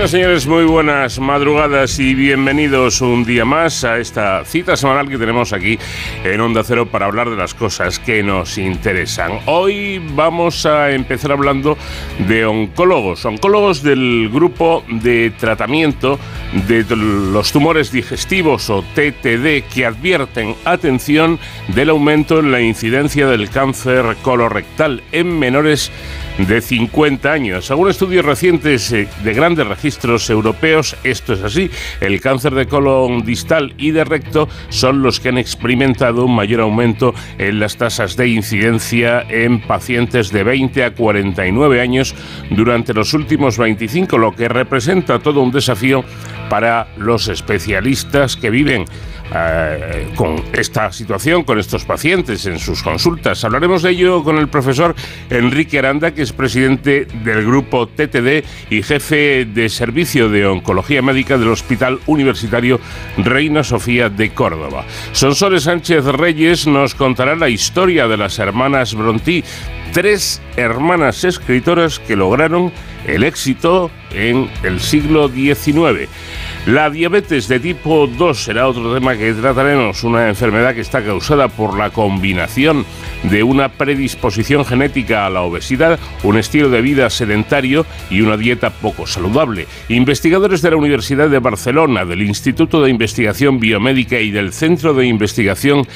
Señoras señores, muy buenas madrugadas y bienvenidos un día más a esta cita semanal que tenemos aquí en Onda Cero para hablar de las cosas que nos interesan. Hoy vamos a empezar hablando de oncólogos, oncólogos del grupo de tratamiento de los tumores digestivos o TTD que advierten, atención, del aumento en la incidencia del cáncer colorectal en menores de 50 años. Según estudios recientes eh, de grandes registros europeos, esto es así. El cáncer de colon distal y de recto son los que han experimentado un mayor aumento en las tasas de incidencia en pacientes de 20 a 49 años durante los últimos 25, lo que representa todo un desafío para los especialistas que viven eh, con esta situación, con estos pacientes en sus consultas. Hablaremos de ello con el profesor Enrique Aranda, que es presidente del grupo TTD y jefe de servicio de oncología médica del Hospital Universitario Reina Sofía de Córdoba. Sonsoles Sánchez Reyes nos contará la historia de las hermanas Bronti, tres hermanas escritoras que lograron el éxito en el siglo XIX. La diabetes de tipo 2 será otro tema que trataremos, una enfermedad que está causada por la combinación de una predisposición genética a la obesidad, un estilo de vida sedentario y una dieta poco saludable. Investigadores de la Universidad de Barcelona, del Instituto de Investigación Biomédica y del Centro de Investigación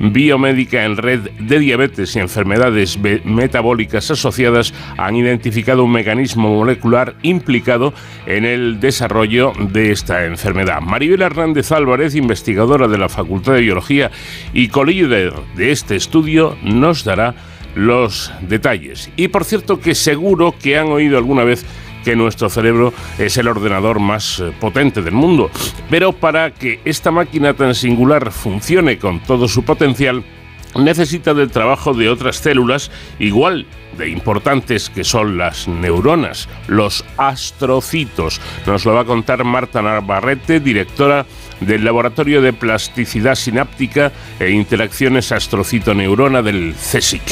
Biomédica en Red de Diabetes y Enfermedades Metabólicas Asociadas han identificado un mecanismo molecular implicado en el desarrollo de esta enfermedad. Maribel Hernández Álvarez, investigadora de la Facultad de Biología y colíder de este estudio, nos dará los detalles. Y por cierto que seguro que han oído alguna vez que nuestro cerebro es el ordenador más eh, potente del mundo. Pero para que esta máquina tan singular funcione con todo su potencial, necesita del trabajo de otras células igual de importantes que son las neuronas, los astrocitos. Nos lo va a contar Marta Navarrete, directora del Laboratorio de Plasticidad Sináptica e Interacciones Astrocito-Neurona del CSIC.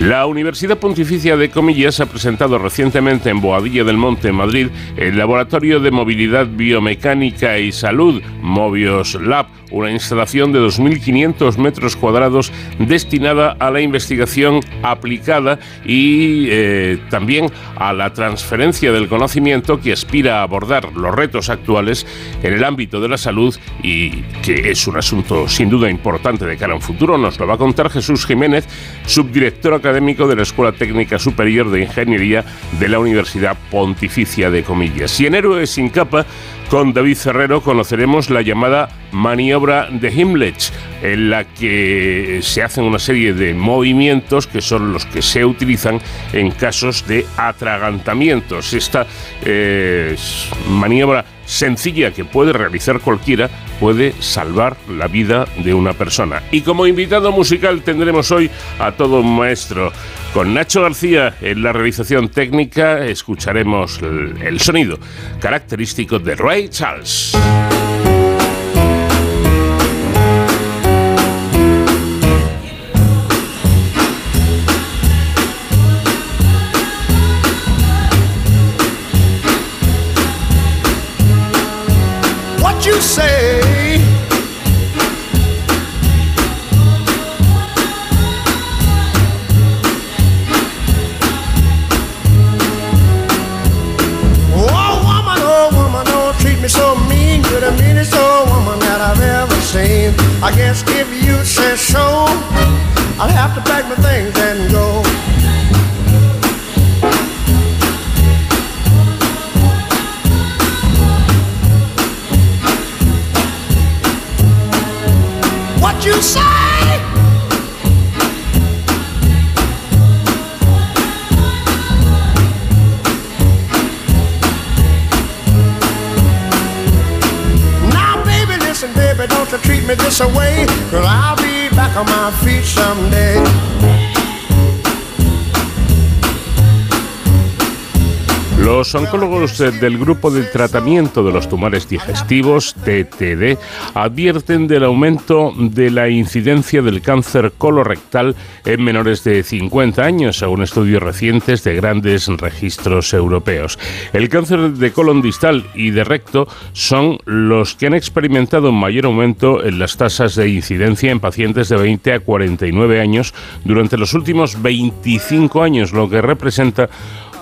La Universidad Pontificia de Comillas ha presentado recientemente en Boadilla del Monte, Madrid, el Laboratorio de Movilidad Biomecánica y Salud, Mobios Lab, una instalación de 2.500 metros cuadrados destinada a la investigación aplicada y eh, también a la transferencia del conocimiento que aspira a abordar los retos actuales en el ámbito de la salud y que es un asunto sin duda importante de cara a un futuro. Nos lo va a contar Jesús Jiménez, subdirector académico de la Escuela Técnica Superior de Ingeniería de la Universidad Pontificia de Comillas. Y en Héroes sin capa con David Ferrero conoceremos la llamada maniobra de Himmler, en la que se hacen una serie de movimientos que son los que se utilizan en casos de atragantamientos. Esta eh, maniobra sencilla que puede realizar cualquiera puede salvar la vida de una persona. Y como invitado musical tendremos hoy a todo un maestro. Con Nacho García en la realización técnica escucharemos el, sonido característico de Ray Charles. Los oncólogos del Grupo de Tratamiento de los Tumores Digestivos, TTD, advierten del aumento de la incidencia del cáncer colorectal en menores de 50 años, según estudios recientes de grandes registros europeos. El cáncer de colon distal y de recto son los que han experimentado un mayor aumento en las tasas de incidencia en pacientes de 20 a 49 años durante los últimos 25 años, lo que representa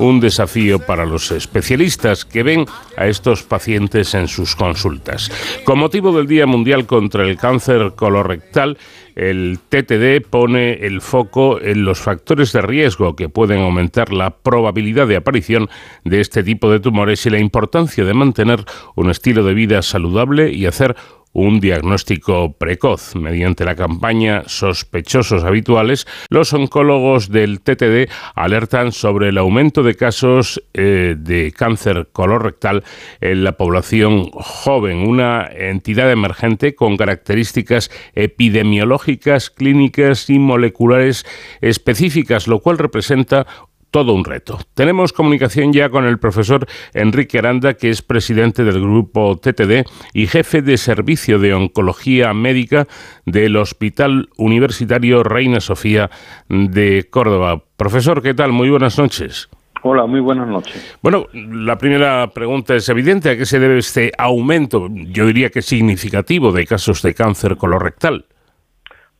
un desafío para los especialistas que ven a estos pacientes en sus consultas. Con motivo del Día Mundial contra el Cáncer Colorectal, el TTD pone el foco en los factores de riesgo que pueden aumentar la probabilidad de aparición de este tipo de tumores y la importancia de mantener un estilo de vida saludable y hacer un diagnóstico precoz. Mediante la campaña Sospechosos Habituales, los oncólogos del TTD alertan sobre el aumento de casos eh, de cáncer colorectal en la población joven, una entidad emergente con características epidemiológicas, clínicas y moleculares específicas, lo cual representa todo un reto. Tenemos comunicación ya con el profesor Enrique Aranda, que es presidente del grupo TTD y jefe de servicio de oncología médica del Hospital Universitario Reina Sofía de Córdoba. Profesor, ¿qué tal? Muy buenas noches. Hola, muy buenas noches. Bueno, la primera pregunta es evidente. ¿A qué se debe este aumento, yo diría que significativo, de casos de cáncer colorectal?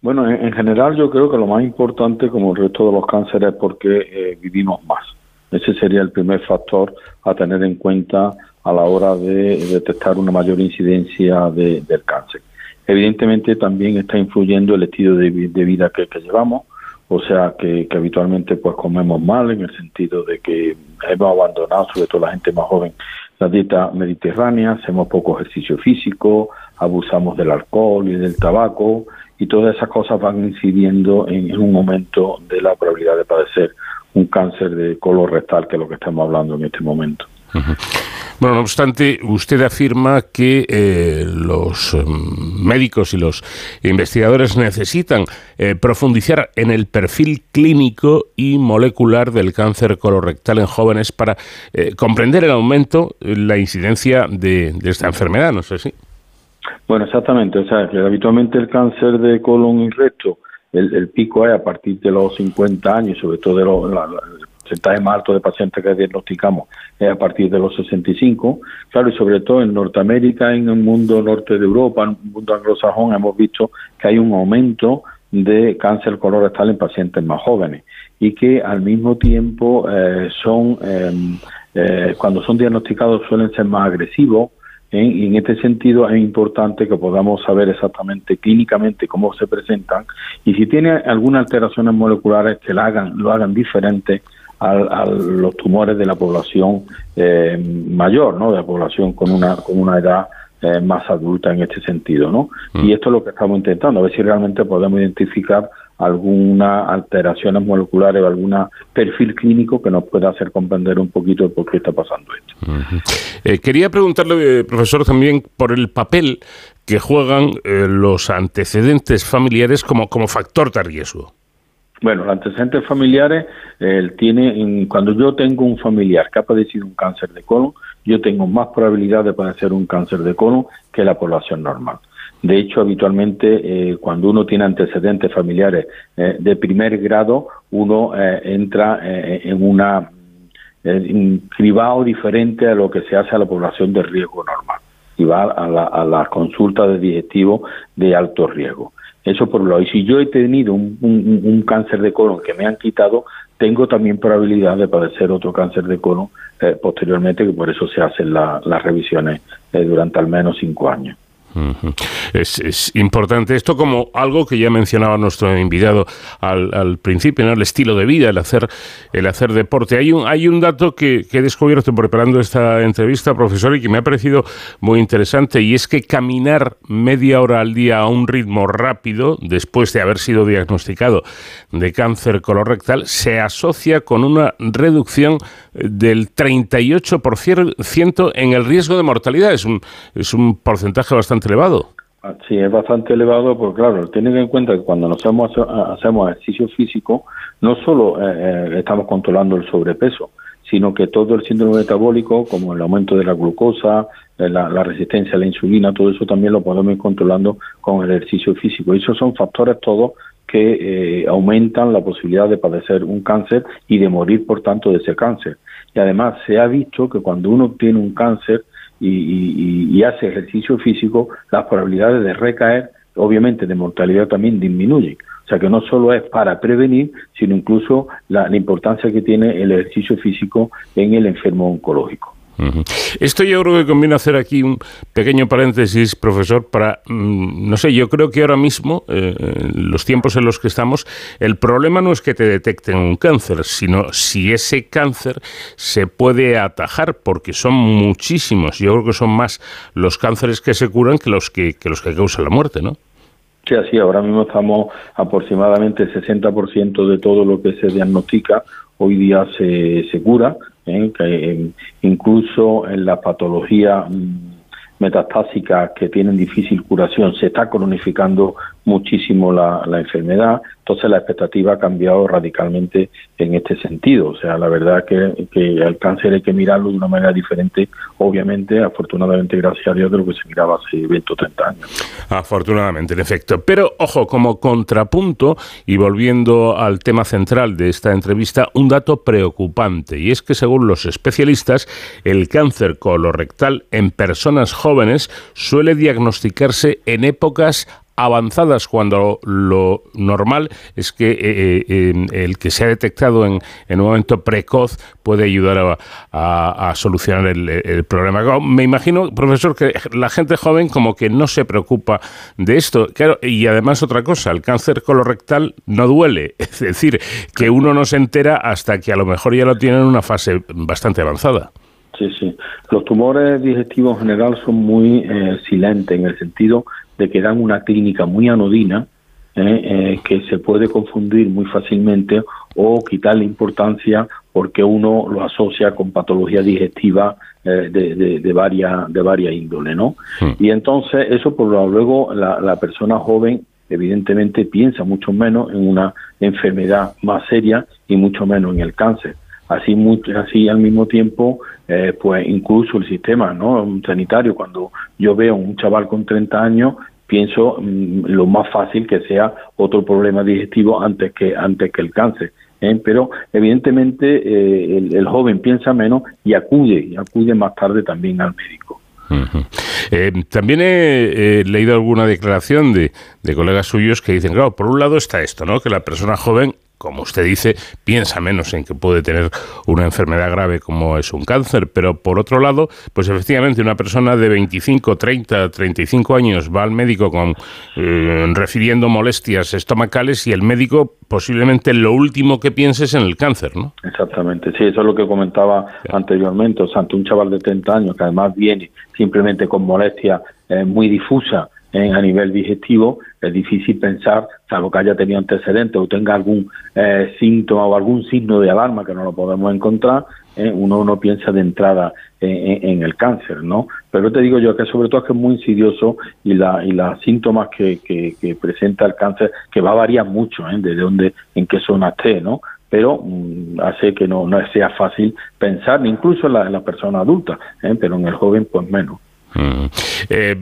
Bueno, en, general yo creo que lo más importante, como el resto de los cánceres, es porque eh, vivimos más. Ese sería el primer factor a tener en cuenta a la hora de detectar una mayor incidencia del cáncer. Evidentemente también está influyendo el estilo de, vida que, llevamos, o sea que, habitualmente pues comemos mal en el sentido de que hemos abandonado, sobre todo la gente más joven, la dieta mediterránea, hacemos poco ejercicio físico, abusamos del alcohol y del tabaco y todas esas cosas van incidiendo en, un momento de la probabilidad de padecer un cáncer de color rectal, que es lo que estamos hablando en este momento. Bueno, no obstante, usted afirma que eh, los em, médicos y los investigadores necesitan eh, profundizar en el perfil clínico y molecular del cáncer colorectal en jóvenes para eh, comprender el aumento, la incidencia de, de esta enfermedad, no sé si. Bueno, exactamente. O sea, que habitualmente el cáncer de colon y recto, el, pico es a partir de los 50 años, sobre todo de los, el porcentaje más alto de pacientes que diagnosticamos es a partir de los 65. Claro, y sobre todo en Norteamérica, en el mundo norte de Europa, en el mundo anglosajón, hemos visto que hay un aumento de cáncer colorectal en pacientes más jóvenes y que al mismo tiempo eh, son, em, eh, cuando son diagnosticados, suelen ser más agresivos y en este sentido es importante que podamos saber exactamente clínicamente cómo se presentan y si tiene algunas alteraciones moleculares que la hagan, lo hagan diferente a, los tumores de la población eh, mayor, ¿no? de la población con una, con una edad eh, más adulta en este sentido. ¿no? Mm. Y esto es lo que estamos intentando, a ver si realmente podemos identificar algunas alteraciones moleculares o algún perfil clínico que nos pueda hacer comprender un poquito por qué está pasando esto. Eh, quería preguntarle, profesor, también por el papel que juegan eh, los antecedentes familiares como, como factor de riesgo. Bueno, los antecedentes familiares, él tiene, cuando yo tengo un familiar que ha padecido un cáncer de colon, yo tengo más probabilidad de padecer un cáncer de colon que la población normal. De hecho, habitualmente eh, cuando uno tiene antecedentes familiares eh, de primer grado, uno eh, entra en una cribado diferente a lo que se hace a la población de riesgo normal y va a la, a consulta de digestivo de alto riesgo. Eso por un lado. Y si yo he tenido un, cáncer de colon que me han quitado, tengo también probabilidad de padecer otro cáncer de colon posteriormente, que por eso se hacen las revisiones durante al menos cinco años es, importante esto como algo que ya mencionaba nuestro invitado al, principio, ¿no? el estilo de vida, el hacer, el hacer deporte. Hay un, hay un dato que, he descubierto preparando esta entrevista, profesor, y que me ha parecido muy interesante, y es que caminar media hora al día a un ritmo rápido, después de haber sido diagnosticado de cáncer colorectal, se asocia con una reducción del 38% en el riesgo de mortalidad. Es un, es un porcentaje bastante elevado. Sí, es bastante elevado, porque claro, tienen en cuenta que cuando nos hacemos, ejercicio físico, no solo eh, eh, estamos controlando el sobrepeso, sino que todo el síndrome metabólico, como el aumento de la glucosa, eh, la, resistencia a la insulina, todo eso también lo podemos ir controlando con el ejercicio físico. Y esos son factores todos que eh, aumentan la posibilidad de padecer un cáncer y de morir, por tanto, de ese cáncer. Y además se ha visto que cuando uno tiene un cáncer y, hace ejercicio físico, las probabilidades de recaer, obviamente de mortalidad también disminuyen. O sea que no solo es para prevenir, sino incluso la importancia que tiene el ejercicio físico en el enfermo oncológico. Esto yo creo que conviene hacer aquí un pequeño paréntesis, profesor, para, mm, no sé, yo creo que ahora mismo, eh, los tiempos en los que estamos, el problema no es que te detecten un cáncer, sino si ese cáncer se puede atajar, porque son muchísimos. Yo creo que son más los cánceres que se curan que los que, que los que causan la muerte, ¿no? Sí, así, ahora mismo estamos aproximadamente el 60% de todo lo que se diagnostica hoy día se, se cura ¿eh? que incluso en la patología mm, metastásicas que tienen difícil curación, se está cronificando muchísimo la, enfermedad, entonces la expectativa ha cambiado radicalmente en este sentido. O sea, la verdad que, que el cáncer hay que mirarlo de una manera diferente, obviamente, afortunadamente, gracias a Dios, de lo que se miraba hace 20 o 30 años. Afortunadamente, en efecto. Pero, ojo, como contrapunto, y volviendo al tema central de esta entrevista, un dato preocupante, y es que según los especialistas, el cáncer colorectal en personas jóvenes suele diagnosticarse en épocas avanzadas cuando lo normal es que eh, eh, el que se ha detectado en, un momento precoz puede ayudar a, solucionar el, problema. Me imagino, profesor, que la gente joven como que no se preocupa de esto. Claro, y además otra cosa, el cáncer colorectal no duele. Es decir, que uno no se entera hasta que a lo mejor ya lo tiene en una fase bastante avanzada. Sí, sí. Los tumores digestivos en general son muy eh, silentes en el sentido de que dan una clínica muy anodina eh, eh, que se puede confundir muy fácilmente o quitarle importancia porque uno lo asocia con patología digestiva eh, de, de, varias de varias índole, ¿no? Hmm. Y entonces eso por luego la, la persona joven evidentemente piensa mucho menos en una enfermedad más seria y mucho menos en el cáncer así así al mismo tiempo eh, pues incluso el sistema no sanitario cuando yo veo un chaval con 30 años pienso mm, lo más fácil que sea otro problema digestivo antes que antes que el cáncer ¿eh? pero evidentemente eh, el, joven piensa menos y acude y acude más tarde también al médico también he, leído alguna declaración de, de, colegas suyos que dicen, claro, por un lado está esto, ¿no? Que la persona joven como usted dice, piensa menos en que puede tener una enfermedad grave como es un cáncer, pero por otro lado, pues efectivamente una persona de 25, 30, 35 años va al médico con eh, refiriendo molestias estomacales y el médico posiblemente lo último que piense es en el cáncer, ¿no? Exactamente, sí, eso es lo que comentaba anteriormente, o sea, ante un chaval de 30 años que además viene simplemente con molestia eh, muy difusa a nivel digestivo, es difícil pensar, salvo que haya tenido antecedentes o tenga algún eh, síntoma o algún signo de alarma que no lo podemos encontrar, eh, uno no piensa de entrada en, el cáncer, ¿no? Pero te digo yo que sobre todo es que es muy insidioso y la y los síntomas que, que, presenta el cáncer, que va a variar mucho, ¿eh? de dónde, en qué zona esté, ¿no? pero mm, hace que no, no sea fácil pensar, incluso en la, en la persona adulta, ¿eh? pero en el joven pues menos. Mm. Eh,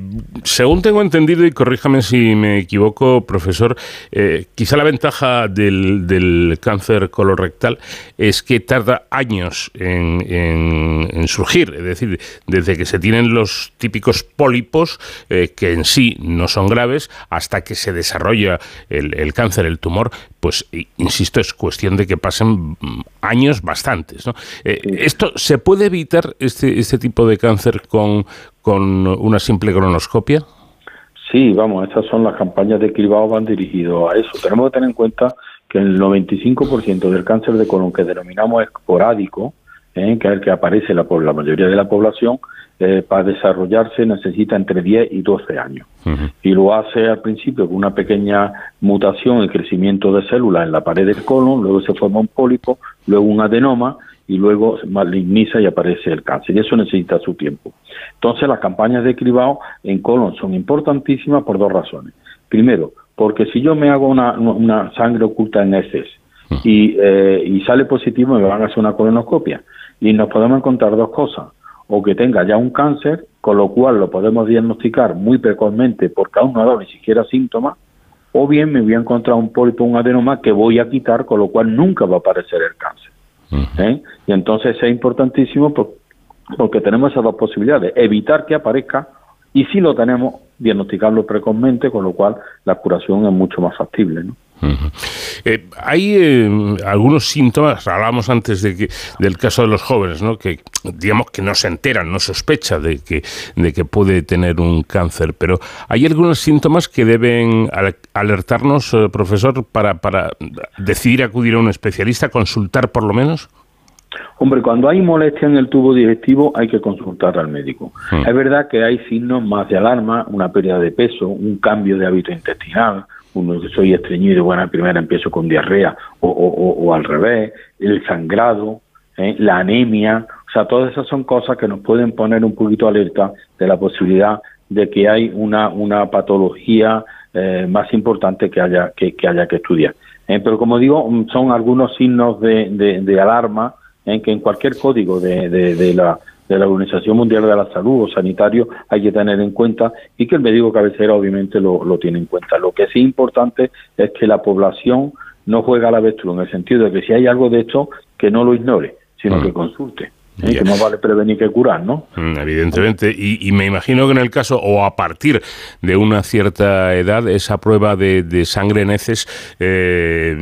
según tengo entendido, y corríjame si me equivoco, profesor, eh, quizá la ventaja del, cáncer colorectal es que tarda años en, en, surgir, es decir, desde que se tienen los típicos pólipos, eh, que en sí no son graves, hasta que se desarrolla el, el, cáncer, el tumor, pues, insisto, es cuestión de que pasen años bastantes. ¿no? ¿Esto se puede evitar, este, este tipo de cáncer, con con una simple cronoscopia? Sí, vamos, estas son las campañas de cribado van dirigidas a eso. Tenemos que tener en cuenta que el 95% del cáncer de colon que denominamos esporádico, ¿eh? que es el que aparece la, mayoría de la población, eh, para desarrollarse necesita entre 10 y 12 años. Y lo hace al principio con una pequeña mutación y crecimiento de células en la pared del colon, luego se forma un pólipo, luego un adenoma y luego maligniza y aparece el cáncer. Y eso necesita su tiempo. Entonces, las campañas de cribado en colon son importantísimas por dos razones. Primero, porque si yo me hago una, sangre oculta en heces y, eh, y sale positivo, me van a hacer una colonoscopia. Y nos podemos encontrar dos cosas, o que tenga ya un cáncer, con lo cual lo podemos diagnosticar muy precozmente porque aún no ha dado ni siquiera síntomas, o bien me voy a encontrar un pólipo, un adenoma que voy a quitar, con lo cual nunca va a aparecer el cáncer. ¿Eh? Y entonces es importantísimo porque tenemos esas dos posibilidades, evitar que aparezca y si lo tenemos, diagnosticarlo precozmente, con lo cual la curación es mucho más factible. ¿no? Eh, hay eh, algunos síntomas, hablábamos antes de que, del caso de los jóvenes, ¿no? que digamos que no se enteran, no sospecha de que, de que puede tener un cáncer, pero hay algunos síntomas que deben alertarnos, eh, profesor, para, para decidir acudir a un especialista, consultar por lo menos. Hombre, cuando hay molestia en el tubo digestivo hay que consultar al médico. Hmm. Es verdad que hay signos más de alarma, una pérdida de peso, un cambio de hábito intestinal, uno que soy estreñido, bueno, primero empiezo con diarrea o, al revés, el sangrado, ¿eh? la anemia, o sea, todas esas son cosas que nos pueden poner un poquito alerta de la posibilidad de que hay una, una patología eh, más importante que haya que, haya que estudiar. ¿eh? pero como digo, son algunos signos de, de, alarma en que en cualquier código de, de la de la Organización Mundial de la Salud o sanitario hay que tener en cuenta y que el médico cabecera obviamente lo, lo tiene en cuenta. Lo que sí es importante es que la población no juega a la avestruz en el sentido de que si hay algo de esto, que no lo ignore, sino mm. que consulte. ¿Eh? que no vale prevenir que curar, ¿no? Mm, evidentemente, y, me imagino que en el caso, o a partir de una cierta edad, esa prueba de, sangre en heces eh,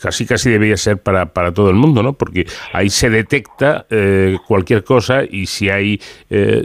casi casi debía ser para, para todo el mundo, ¿no? Porque ahí se detecta eh, cualquier cosa y si hay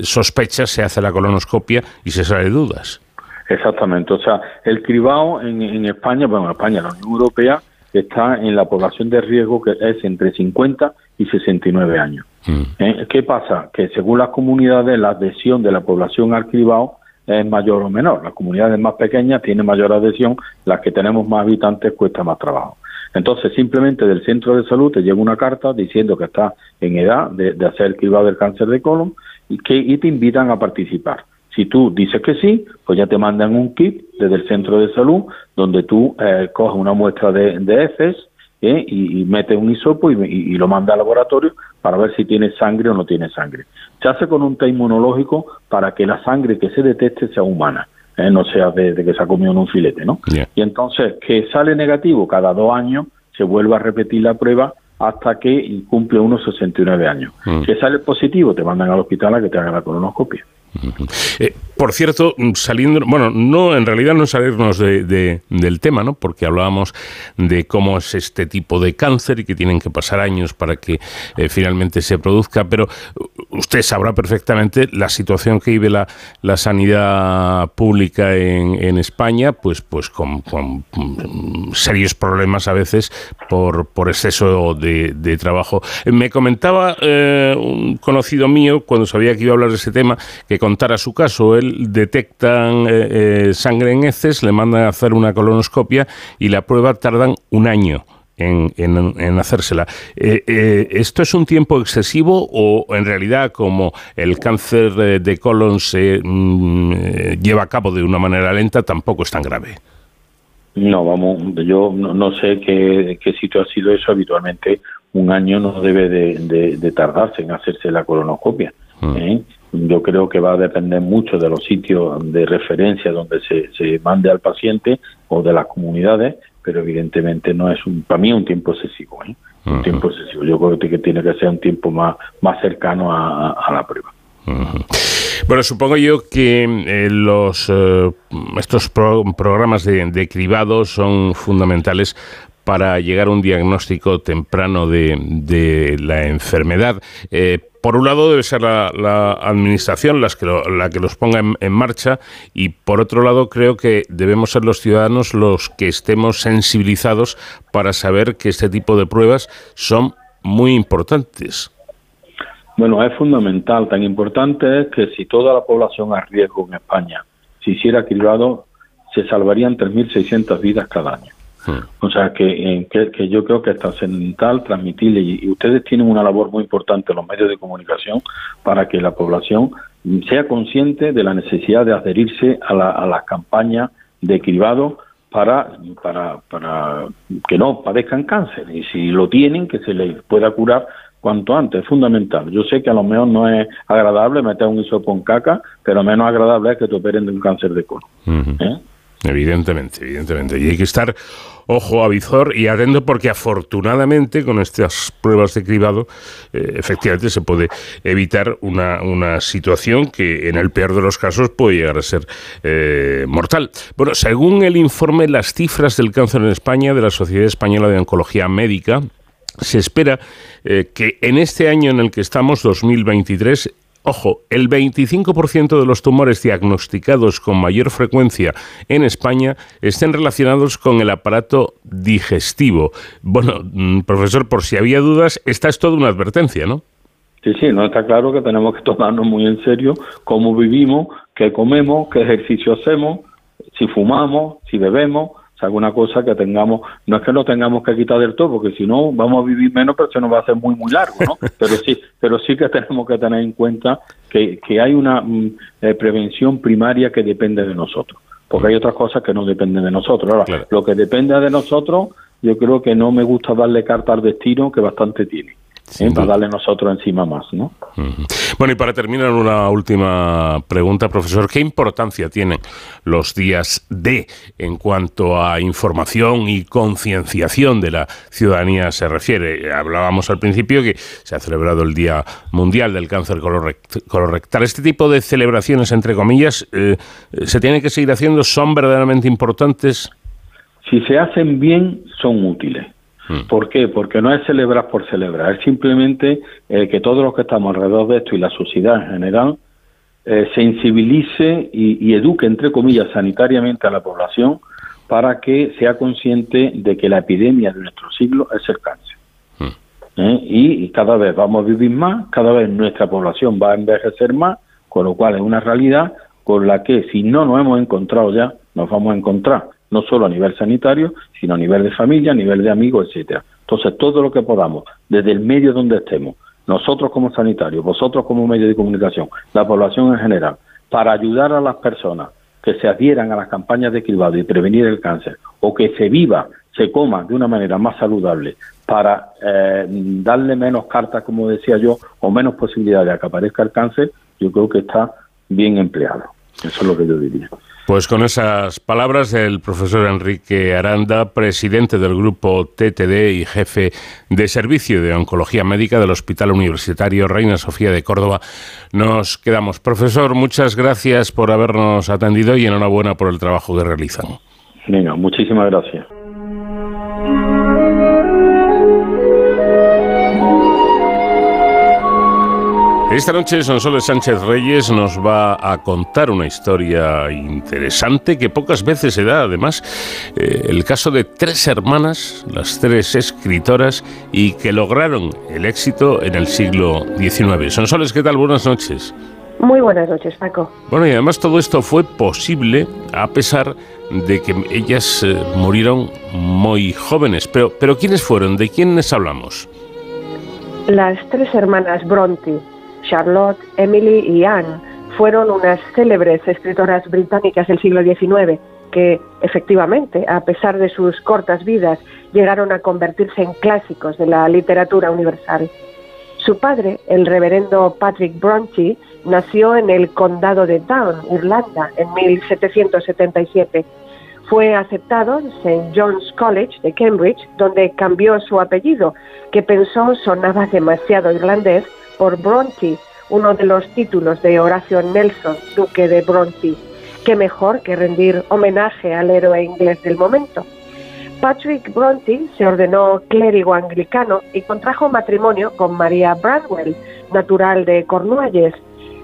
sospechas se hace la colonoscopia y se sale dudas. Exactamente, o sea, el cribado en, en España, bueno, en España, en la Unión Europea, está en la población de riesgo que es entre 50 y 69 años. Mm. ¿Eh? ¿Qué pasa? Que según las comunidades la adhesión de la población al cribado es mayor o menor. Las comunidades más pequeñas tienen mayor adhesión, las que tenemos más habitantes cuesta más trabajo. Entonces, simplemente del centro de salud te llega una carta diciendo que estás en edad de, hacer el cribado del cáncer de colon y, que, y te invitan a participar. Si tú dices que sí, pues ya te mandan un kit desde el centro de salud donde tú eh, coges una muestra de, de heces ¿eh? y, metes un hisopo y, lo manda al laboratorio para ver si tiene sangre o no tiene sangre. Se hace con un test inmunológico para que la sangre que se detecte sea humana. ¿eh? no sea de, que se ha comido en un filete, ¿no? Y entonces, que sale negativo cada dos años, se vuelve a repetir la prueba hasta que cumple unos 69 años. Mm. Si sale positivo, te mandan al hospital a que te hagan la colonoscopia. Eh, por cierto, saliendo, bueno, no, en realidad no salirnos de, del tema, ¿no? Porque hablábamos de cómo es este tipo de cáncer y que tienen que pasar años para que eh, finalmente se produzca, pero usted sabrá perfectamente la situación que vive la, la sanidad pública en, en, España, pues, pues con, serios problemas a veces por, por exceso de, de trabajo. Me comentaba eh, un conocido mío, cuando sabía que iba a hablar de ese tema, que contara su caso. Él detectan eh, eh, sangre en heces, le mandan a hacer una colonoscopia y la prueba tardan un año. En, en, hacérsela. Eh, ¿Esto es un tiempo excesivo o en realidad como el cáncer de, colon se mm, lleva a cabo de una manera lenta, tampoco es tan grave? No, vamos, yo no, sé qué, qué, sitio ha sido eso. Habitualmente un año no debe de, tardarse en hacerse la colonoscopia. Mm yo creo que va a depender mucho de los sitios de referencia donde se, se mande al paciente o de las comunidades, pero evidentemente no es un, para mí un tiempo excesivo, ¿eh? un tiempo excesivo. Yo creo que tiene que ser un tiempo más, más cercano a, la prueba. Bueno, supongo yo que eh, los eh, estos programas de, de cribado son fundamentales para llegar a un diagnóstico temprano de, la enfermedad. Eh, por un lado debe ser la, administración las que la que los ponga en, marcha y por otro lado creo que debemos ser los ciudadanos los que estemos sensibilizados para saber que este tipo de pruebas son muy importantes. Bueno, es fundamental, tan importante es que si toda la población a riesgo en España se hiciera cribado, se salvarían 3.600 vidas cada año. O sea, que, que, yo creo que es trascendental transmitirle, y, ustedes tienen una labor muy importante en los medios de comunicación para que la población sea consciente de la necesidad de adherirse a, la, a las campañas de cribado para, para, para que no padezcan cáncer y si lo tienen, que se les pueda curar cuanto antes, es fundamental. Yo sé que a lo mejor no es agradable meter un hisopo en caca, pero menos agradable es que te operen de un cáncer de colon. ¿eh? Evidentemente, evidentemente. Y hay que estar ojo a y atento porque afortunadamente con estas pruebas de cribado eh, efectivamente se puede evitar una, una, situación que en el peor de los casos puede llegar a ser eh, mortal. Bueno, según el informe Las cifras del cáncer en España de la Sociedad Española de Oncología Médica, se espera eh, que en este año en el que estamos, 2023, Ojo, el 25% de los tumores diagnosticados con mayor frecuencia en España estén relacionados con el aparato digestivo. Bueno, mm, profesor, por si había dudas, esta es toda una advertencia, ¿no? Sí, sí, no está claro que tenemos que tomarnos muy en serio cómo vivimos, qué comemos, qué ejercicio hacemos, si fumamos, si bebemos, alguna cosa que tengamos, no es que lo tengamos que quitar del todo, porque si no vamos a vivir menos, pero se nos va a hacer muy, muy largo, ¿no? Pero sí, pero sí que tenemos que tener en cuenta que, que hay una mm, eh, prevención primaria que depende de nosotros, porque hay otras cosas que no dependen de nosotros. Ahora, lo que depende de nosotros, yo creo que no me gusta darle carta al destino, que bastante tiene. ¿Eh? para darle nosotros encima más, ¿no? Bueno, y para terminar, una última pregunta, profesor. ¿Qué importancia tienen los días D en cuanto a información y concienciación de la ciudadanía se refiere? Hablábamos al principio que se ha celebrado el Día Mundial del Cáncer Colorectal. ¿Este tipo de celebraciones, entre comillas, eh, se tienen que seguir haciendo? ¿Son verdaderamente importantes? Si se hacen bien, son útiles Mm. ¿Por qué? Porque no es celebrar por celebrar, es simplemente eh, que todos los que estamos alrededor de esto y la sociedad en general eh, sensibilice y, eduque, entre comillas, sanitariamente a la población para que sea consciente de que la epidemia de nuestro siglo es el cáncer. Mm. ¿Eh? y, cada vez vamos a vivir más, cada vez nuestra población va a envejecer más, con lo cual es una realidad con la que si no nos hemos encontrado ya, nos vamos a encontrar no solo a nivel sanitario, sino a nivel de familia, a nivel de amigos, etcétera. Entonces, todo lo que podamos, desde el medio donde estemos, nosotros como sanitarios, vosotros como medio de comunicación, la población en general, para ayudar a las personas que se adhieran a las campañas de cribado y prevenir el cáncer, o que se viva, se coma de una manera más saludable, para eh, darle menos cartas, como decía yo, o menos posibilidades de que aparezca el cáncer, yo creo que está bien empleado. Eso es lo que yo diría. Pues con esas palabras del profesor Enrique Aranda, presidente del grupo TTD y jefe de servicio de oncología médica del Hospital Universitario Reina Sofía de Córdoba, nos quedamos. Profesor, muchas gracias por habernos atendido y enhorabuena por el trabajo que realizan. Venga, muchísimas gracias. Esta noche Sonsoles Sánchez Reyes nos va a contar una historia interesante que pocas veces se da, además, eh, el caso de tres hermanas, las tres escritoras, y que lograron el éxito en el siglo XIX. Sonsoles, ¿qué tal? Buenas noches. Muy buenas noches, Paco. Bueno, y además todo esto fue posible a pesar de que ellas eh, murieron muy jóvenes. Pero, pero ¿quiénes fueron? ¿De quiénes hablamos? Las tres hermanas Bronte Charlotte, Emily y Anne fueron unas célebres escritoras británicas del siglo XIX que efectivamente, a pesar de sus cortas vidas, llegaron a convertirse en clásicos de la literatura universal. Su padre, el reverendo Patrick Bronte, nació en el condado de Down, Irlanda, en 1777. Fue aceptado en St. John's College de Cambridge, donde cambió su apellido, que pensó sonaba demasiado irlandés por Bronte, uno de los títulos de Horacio Nelson, duque de Bronte. Qué mejor que rendir homenaje al héroe inglés del momento. Patrick Bronte se ordenó clérigo anglicano y contrajo matrimonio con María Bradwell, natural de Cornualles.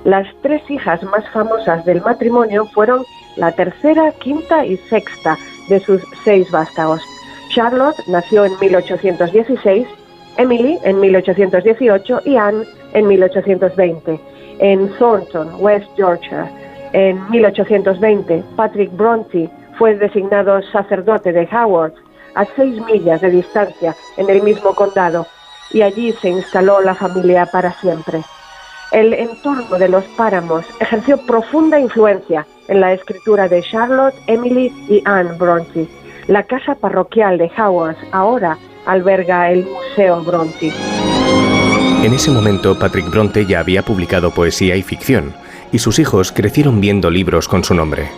Las tres hijas más famosas del matrimonio fueron la tercera, quinta y sexta de sus seis vástagos. Charlotte nació en 1816 Emily en 1818 y Anne en 1820. En Thornton, West Yorkshire, en 1820, Patrick Bronte fue designado sacerdote de Howard, a seis millas de distancia, en el mismo condado, y allí se instaló la familia para siempre. El entorno de los páramos ejerció profunda influencia en la escritura de Charlotte, Emily y Anne Bronte. La casa parroquial de Howard ahora alberga el Museo Bronte. En ese momento, Patrick Bronte ya había publicado poesía y ficción, y sus hijos crecieron viendo libros con su nombre.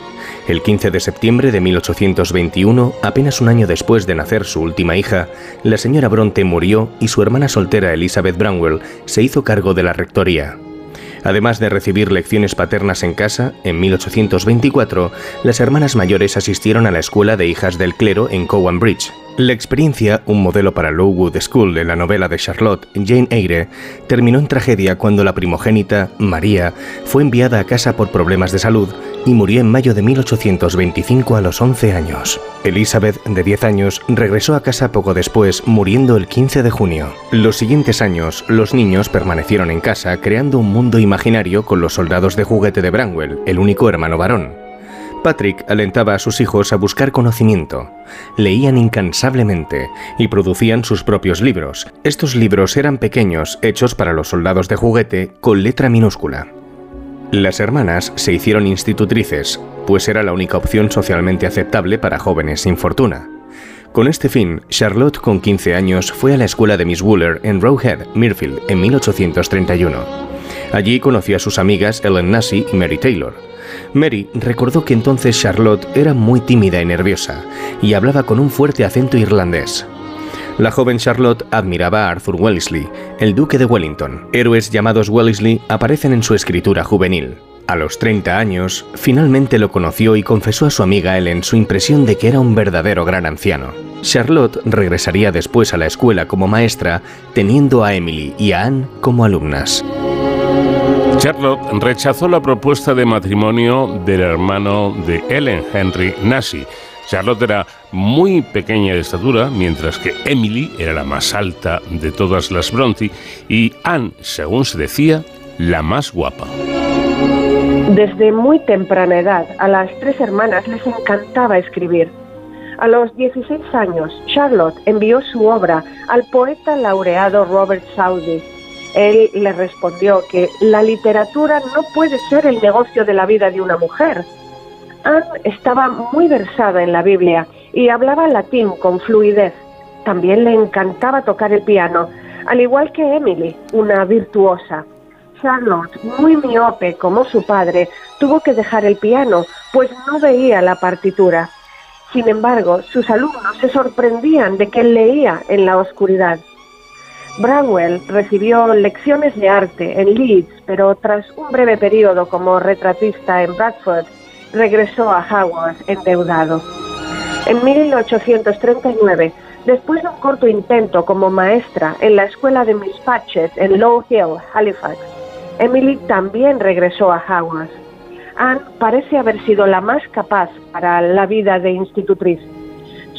El 15 de septiembre de 1821, apenas un año después de nacer su última hija, la señora Bronte murió y su hermana soltera Elizabeth Branwell se hizo cargo de la rectoría. Además de recibir lecciones paternas en casa, en 1824, las hermanas mayores asistieron a la escuela de hijas del clero en Cowan Bridge. La experiencia, un modelo para Lowood School en la novela de Charlotte, Jane Eyre, terminó en tragedia cuando la primogénita, María, fue enviada a casa por problemas de salud y murió en mayo de 1825 a los 11 años. Elizabeth, de 10 años, regresó a casa poco después, muriendo el 15 de junio. Los siguientes años, los niños permanecieron en casa creando un mundo imaginario con los soldados de juguete de Branwell, el único hermano varón. Patrick alentaba a sus hijos a buscar conocimiento. Leían incansablemente y producían sus propios libros. Estos libros eran pequeños, hechos para los soldados de juguete, con letra minúscula. Las hermanas se hicieron institutrices, pues era la única opción socialmente aceptable para jóvenes sin fortuna. Con este fin, Charlotte, con 15 años, fue a la escuela de Miss Wooler en Rowhead, Mirfield, en 1831. Allí conoció a sus amigas Ellen Nassy y Mary Taylor. Mary recordó que entonces Charlotte era muy tímida y nerviosa, y hablaba con un fuerte acento irlandés. La joven Charlotte admiraba a Arthur Wellesley, el duque de Wellington. Héroes llamados Wellesley aparecen en su escritura juvenil. A los 30 años, finalmente lo conoció y confesó a su amiga Ellen su impresión de que era un verdadero gran anciano. Charlotte regresaría después a la escuela como maestra, teniendo a Emily y a Anne como alumnas. Charlotte rechazó la propuesta de matrimonio del hermano de Ellen, Henry Nassy. Charlotte era muy pequeña de estatura, mientras que Emily era la más alta de todas las Bronte y Anne, según se decía, la más guapa. Desde muy temprana edad, a las tres hermanas les encantaba escribir. A los 16 años, Charlotte envió su obra al poeta laureado Robert Southey él le respondió que la literatura no puede ser el negocio de la vida de una mujer. Anne estaba muy versada en la Biblia y hablaba latín con fluidez. También le encantaba tocar el piano, al igual que Emily, una virtuosa. Charlotte, muy miope como su padre, tuvo que dejar el piano, pues no veía la partitura. Sin embargo, sus alumnos se sorprendían de que leía en la oscuridad. Branwell recibió lecciones de arte en Leeds, pero tras un breve periodo como retratista en Bradford, regresó a Haworth endeudado. En 1839, después de un corto intento como maestra en la escuela de Miss Patchett en Low Hill, Halifax, Emily también regresó a Haworth. Anne parece haber sido la más capaz para la vida de institutriz.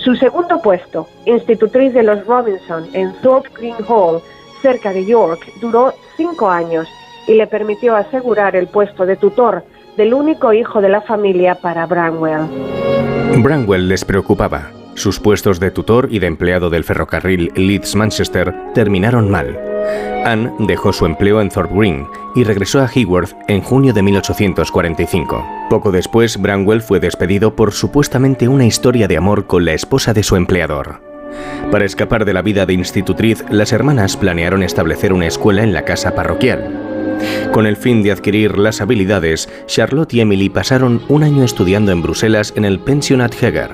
Su segundo puesto, institutriz de los Robinson en Thorpe Green Hall, cerca de York, duró cinco años y le permitió asegurar el puesto de tutor del único hijo de la familia para Branwell. Branwell les preocupaba. Sus puestos de tutor y de empleado del ferrocarril Leeds-Manchester terminaron mal. Anne dejó su empleo en Thorpe Green y regresó a Haworth en junio de 1845. Poco después, Branwell fue despedido por supuestamente una historia de amor con la esposa de su empleador. Para escapar de la vida de institutriz, las hermanas planearon establecer una escuela en la casa parroquial. Con el fin de adquirir las habilidades, Charlotte y Emily pasaron un año estudiando en Bruselas en el Pensionat Heger,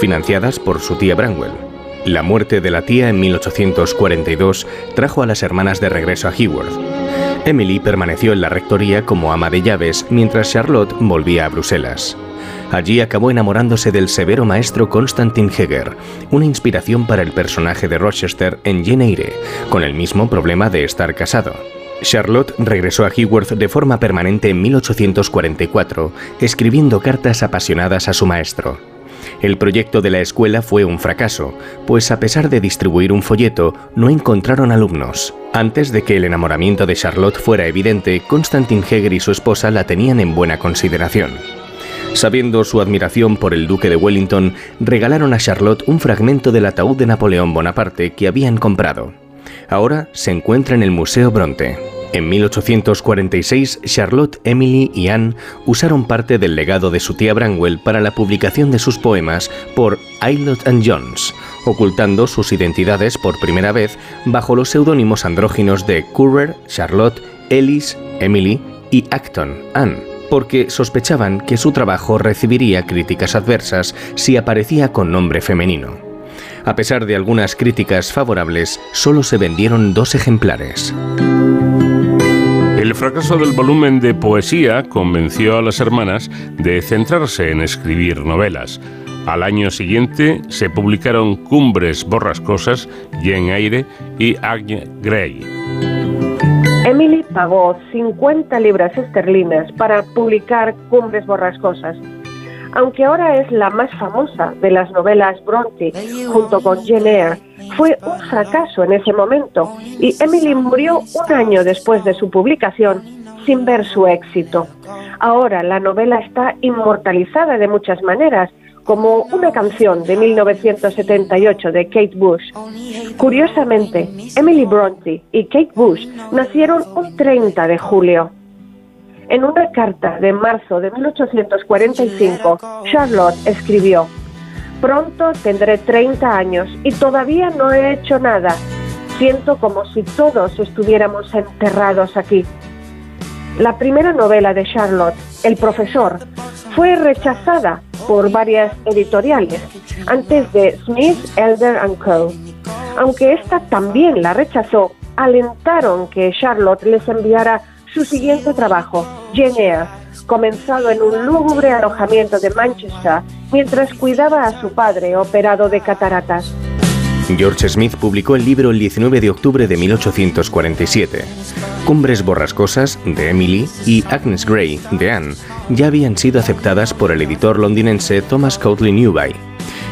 financiadas por su tía Branwell. La muerte de la tía en 1842 trajo a las hermanas de regreso a Haworth. Emily permaneció en la rectoría como ama de llaves mientras Charlotte volvía a Bruselas. Allí acabó enamorándose del severo maestro Constantin Heger, una inspiración para el personaje de Rochester en Jane Eyre, con el mismo problema de estar casado. Charlotte regresó a Haworth de forma permanente en 1844, escribiendo cartas apasionadas a su maestro. El proyecto de la escuela fue un fracaso, pues a pesar de distribuir un folleto, no encontraron alumnos. Antes de que el enamoramiento de Charlotte fuera evidente, Constantin Heger y su esposa la tenían en buena consideración. Sabiendo su admiración por el duque de Wellington, regalaron a Charlotte un fragmento del ataúd de Napoleón Bonaparte que habían comprado. Ahora se encuentra en el Museo Bronte. En 1846, Charlotte, Emily y Anne usaron parte del legado de su tía Branwell para la publicación de sus poemas por Aylott and Jones, ocultando sus identidades por primera vez bajo los seudónimos andróginos de Currer, Charlotte, Ellis, Emily y Acton, Anne, porque sospechaban que su trabajo recibiría críticas adversas si aparecía con nombre femenino. A pesar de algunas críticas favorables, solo se vendieron dos ejemplares. El fracaso del volumen de poesía convenció a las hermanas de centrarse en escribir novelas. Al año siguiente se publicaron Cumbres Borrascosas, Jane Eyre y Agnes Grey. Emily pagó 50 libras esterlinas para publicar Cumbres Borrascosas aunque ahora es la más famosa de las novelas Bronte, junto con Jane Eyre, fue un fracaso en ese momento y Emily murió un año después de su publicación sin ver su éxito. Ahora la novela está inmortalizada de muchas maneras, como una canción de 1978 de Kate Bush. Curiosamente, Emily Bronte y Kate Bush nacieron un 30 de julio. En una carta de marzo de 1845, Charlotte escribió, Pronto tendré 30 años y todavía no he hecho nada. Siento como si todos estuviéramos enterrados aquí. La primera novela de Charlotte, El profesor, fue rechazada por varias editoriales antes de Smith, Elder Co. Aunque esta también la rechazó, alentaron que Charlotte les enviara su siguiente trabajo, Jane comenzado en un lúgubre alojamiento de Manchester mientras cuidaba a su padre operado de cataratas. George Smith publicó el libro el 19 de octubre de 1847. Cumbres borrascosas de Emily y Agnes Grey de Anne ya habían sido aceptadas por el editor londinense Thomas Cotley Newby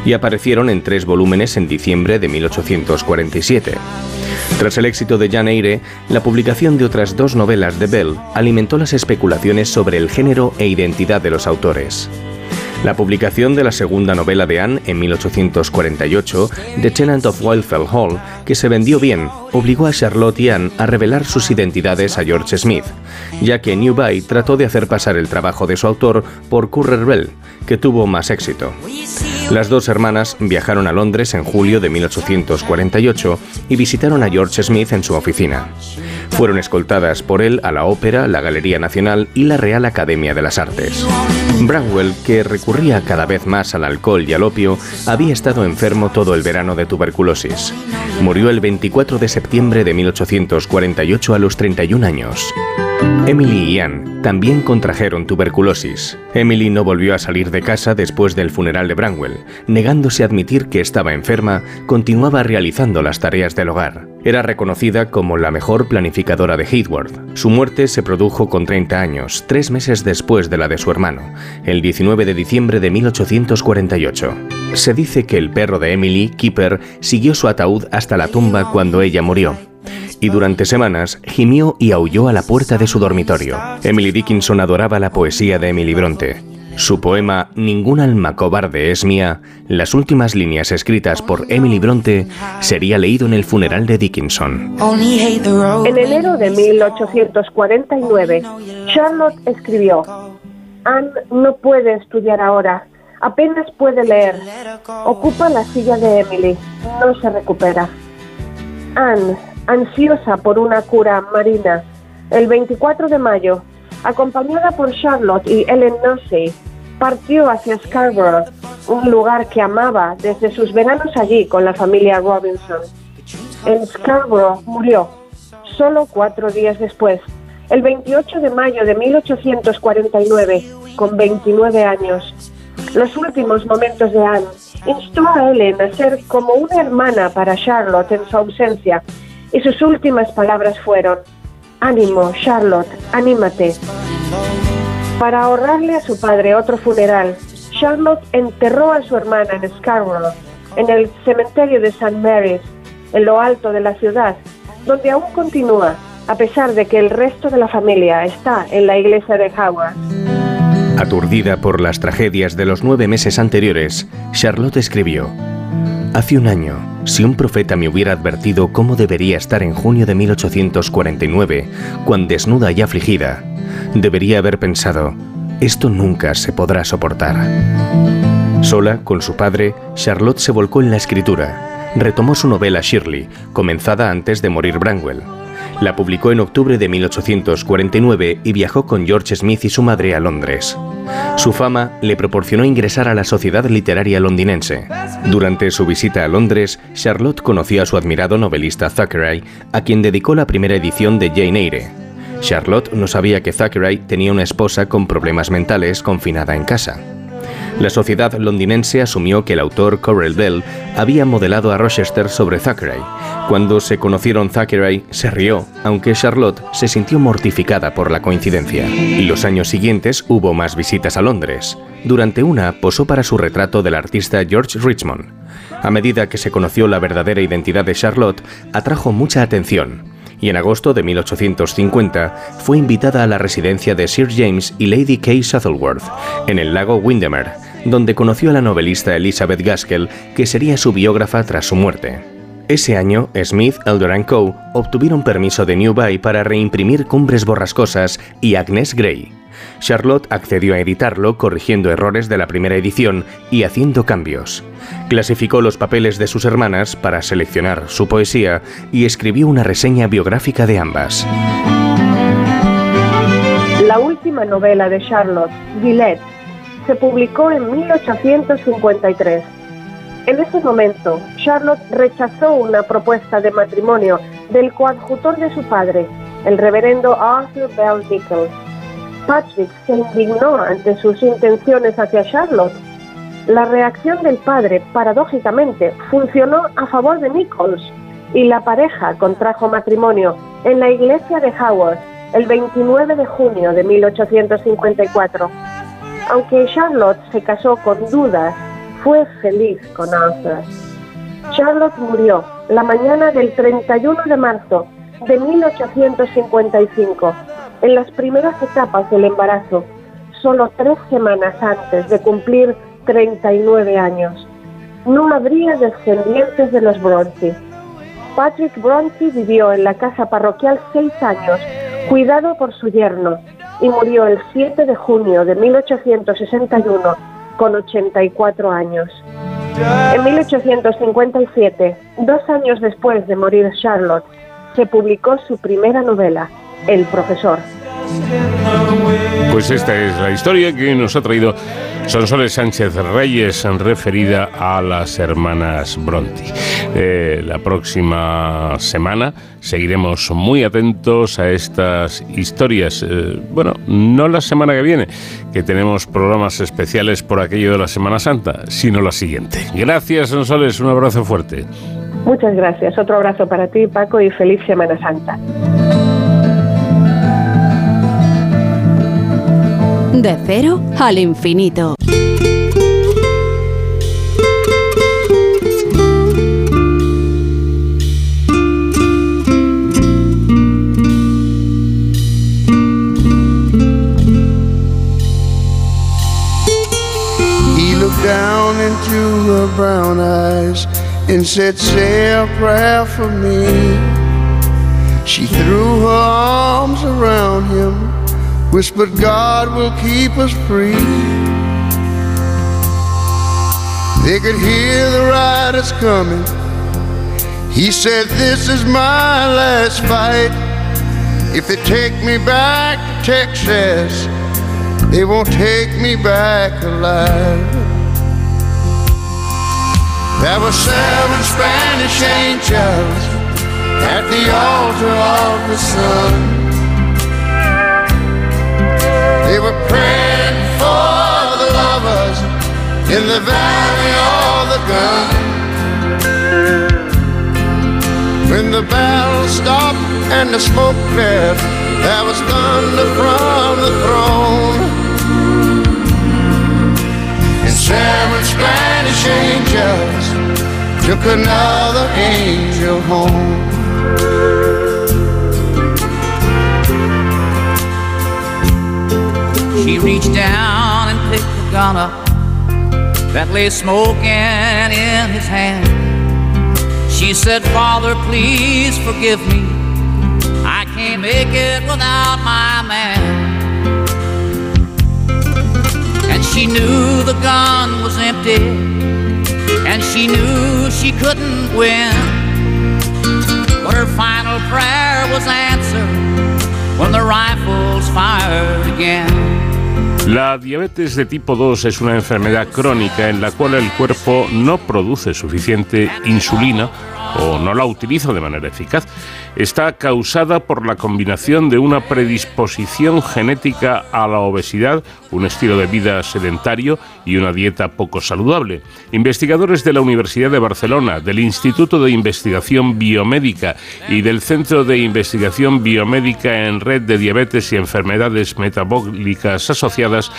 y aparecieron en tres volúmenes en diciembre de 1847. Tras el éxito de Jane Eyre, la publicación de otras dos novelas de Bell alimentó las especulaciones sobre el género e identidad de los autores. La publicación de la segunda novela de Anne en 1848, The Tenant of Wildfell Hall, que se vendió bien, obligó a Charlotte y Anne a revelar sus identidades a George Smith, ya que Newby trató de hacer pasar el trabajo de su autor por Currer Bell, que tuvo más éxito. Las dos hermanas viajaron a Londres en julio de 1848 y visitaron a George Smith en su oficina. Fueron escoltadas por él a la Ópera, la Galería Nacional y la Real Academia de las Artes. Branwell, que recurría cada vez más al alcohol y al opio, había estado enfermo todo el verano de tuberculosis. Murió el 24 de septiembre de 1848 a los 31 años. Emily y Anne también contrajeron tuberculosis. Emily no volvió a salir de casa después del funeral de Branwell. Negándose a admitir que estaba enferma, continuaba realizando las tareas del hogar. Era reconocida como la mejor planificadora de Heathworth. Su muerte se produjo con 30 años, tres meses después de la de su hermano, el 19 de diciembre de 1848. Se dice que el perro de Emily, Keeper, siguió su ataúd hasta la tumba cuando ella murió y durante semanas gimió y aulló a la puerta de su dormitorio. Emily Dickinson adoraba la poesía de Emily Bronte. Su poema Ningún alma cobarde es mía, las últimas líneas escritas por Emily Bronte, sería leído en el funeral de Dickinson. En enero de 1849, Charlotte escribió, Anne no puede estudiar ahora, apenas puede leer. Ocupa la silla de Emily, no se recupera. Anne, ansiosa por una cura marina, el 24 de mayo, acompañada por Charlotte y Ellen Nussey, partió hacia Scarborough, un lugar que amaba desde sus veranos allí con la familia Robinson. En Scarborough murió, solo cuatro días después, el 28 de mayo de 1849, con 29 años. Los últimos momentos de Anne instó a Ellen a ser como una hermana para Charlotte en su ausencia y sus últimas palabras fueron, Ánimo, Charlotte, anímate. Para ahorrarle a su padre otro funeral, Charlotte enterró a su hermana en Scarborough, en el cementerio de St. Mary's, en lo alto de la ciudad, donde aún continúa, a pesar de que el resto de la familia está en la iglesia de Howard. Aturdida por las tragedias de los nueve meses anteriores, Charlotte escribió, Hace un año, si un profeta me hubiera advertido cómo debería estar en junio de 1849, cuando desnuda y afligida, debería haber pensado, esto nunca se podrá soportar. Sola, con su padre, Charlotte se volcó en la escritura. Retomó su novela Shirley, comenzada antes de morir Branwell. La publicó en octubre de 1849 y viajó con George Smith y su madre a Londres. Su fama le proporcionó ingresar a la sociedad literaria londinense. Durante su visita a Londres, Charlotte conoció a su admirado novelista Thackeray, a quien dedicó la primera edición de Jane Eyre. Charlotte no sabía que Thackeray tenía una esposa con problemas mentales confinada en casa. La sociedad londinense asumió que el autor Correll Bell había modelado a Rochester sobre Thackeray. Cuando se conocieron Thackeray se rió, aunque Charlotte se sintió mortificada por la coincidencia. Los años siguientes hubo más visitas a Londres. Durante una posó para su retrato del artista George Richmond. A medida que se conoció la verdadera identidad de Charlotte, atrajo mucha atención y en agosto de 1850 fue invitada a la residencia de Sir James y Lady Kay Shuttleworth, en el lago Windermere, donde conoció a la novelista Elizabeth Gaskell, que sería su biógrafa tras su muerte. Ese año, Smith, Elder Co. obtuvieron permiso de New Bay para reimprimir Cumbres Borrascosas y Agnes Grey. Charlotte accedió a editarlo corrigiendo errores de la primera edición y haciendo cambios. Clasificó los papeles de sus hermanas para seleccionar su poesía y escribió una reseña biográfica de ambas. La última novela de Charlotte, Villette, se publicó en 1853. En ese momento, Charlotte rechazó una propuesta de matrimonio del coadjutor de su padre, el reverendo Arthur Bell Nichols. Patrick se indignó ante sus intenciones hacia Charlotte. La reacción del padre, paradójicamente, funcionó a favor de Nichols y la pareja contrajo matrimonio en la iglesia de Howard el 29 de junio de 1854. Aunque Charlotte se casó con dudas, fue feliz con Arthur. Charlotte murió la mañana del 31 de marzo de 1855, en las primeras etapas del embarazo, solo tres semanas antes de cumplir 39 años. No habría descendientes de los Bronte. Patrick Bronte vivió en la casa parroquial seis años, cuidado por su yerno, y murió el 7 de junio de 1861 con 84 años. En 1857, dos años después de morir Charlotte, se publicó su primera novela, El profesor. Pues esta es la historia que nos ha traído Sonsoles Sánchez Reyes, referida a las hermanas Bronti. Eh, la próxima semana seguiremos muy atentos a estas historias. Eh, bueno, no la semana que viene, que tenemos programas especiales por aquello de la Semana Santa, sino la siguiente. Gracias, Sonsoles, un abrazo fuerte. Muchas gracias. Otro abrazo para ti, Paco, y feliz Semana Santa. De cero al infinito. He looked down into her brown eyes and said, Say a prayer for me. She threw her arms around him whispered, God will keep us free. They could hear the riders coming. He said, This is my last fight. If they take me back to Texas, they won't take me back alive. There were seven Spanish angels at the altar of the sun. They were praying for the lovers in the valley of the gun. When the battle stopped and the smoke cleared, there was thunder from the throne. And seven Spanish angels took another angel home. She reached down and picked the gun up that lay smoking in his hand. She said, Father, please forgive me. I can't make it without my man. And she knew the gun was empty, and she knew she couldn't win. But her final prayer was answered when the rifles fired again. La diabetes de tipo 2 es una enfermedad crónica en la cual el cuerpo no produce suficiente insulina o no la utiliza de manera eficaz está causada por la combinación de una predisposición genética a la obesidad, un estilo de vida sedentario y una dieta poco saludable. Investigadores de la Universidad de Barcelona, del Instituto de Investigación Biomédica y del Centro de Investigación Biomédica en Red de Diabetes y Enfermedades Metabólicas Asociadas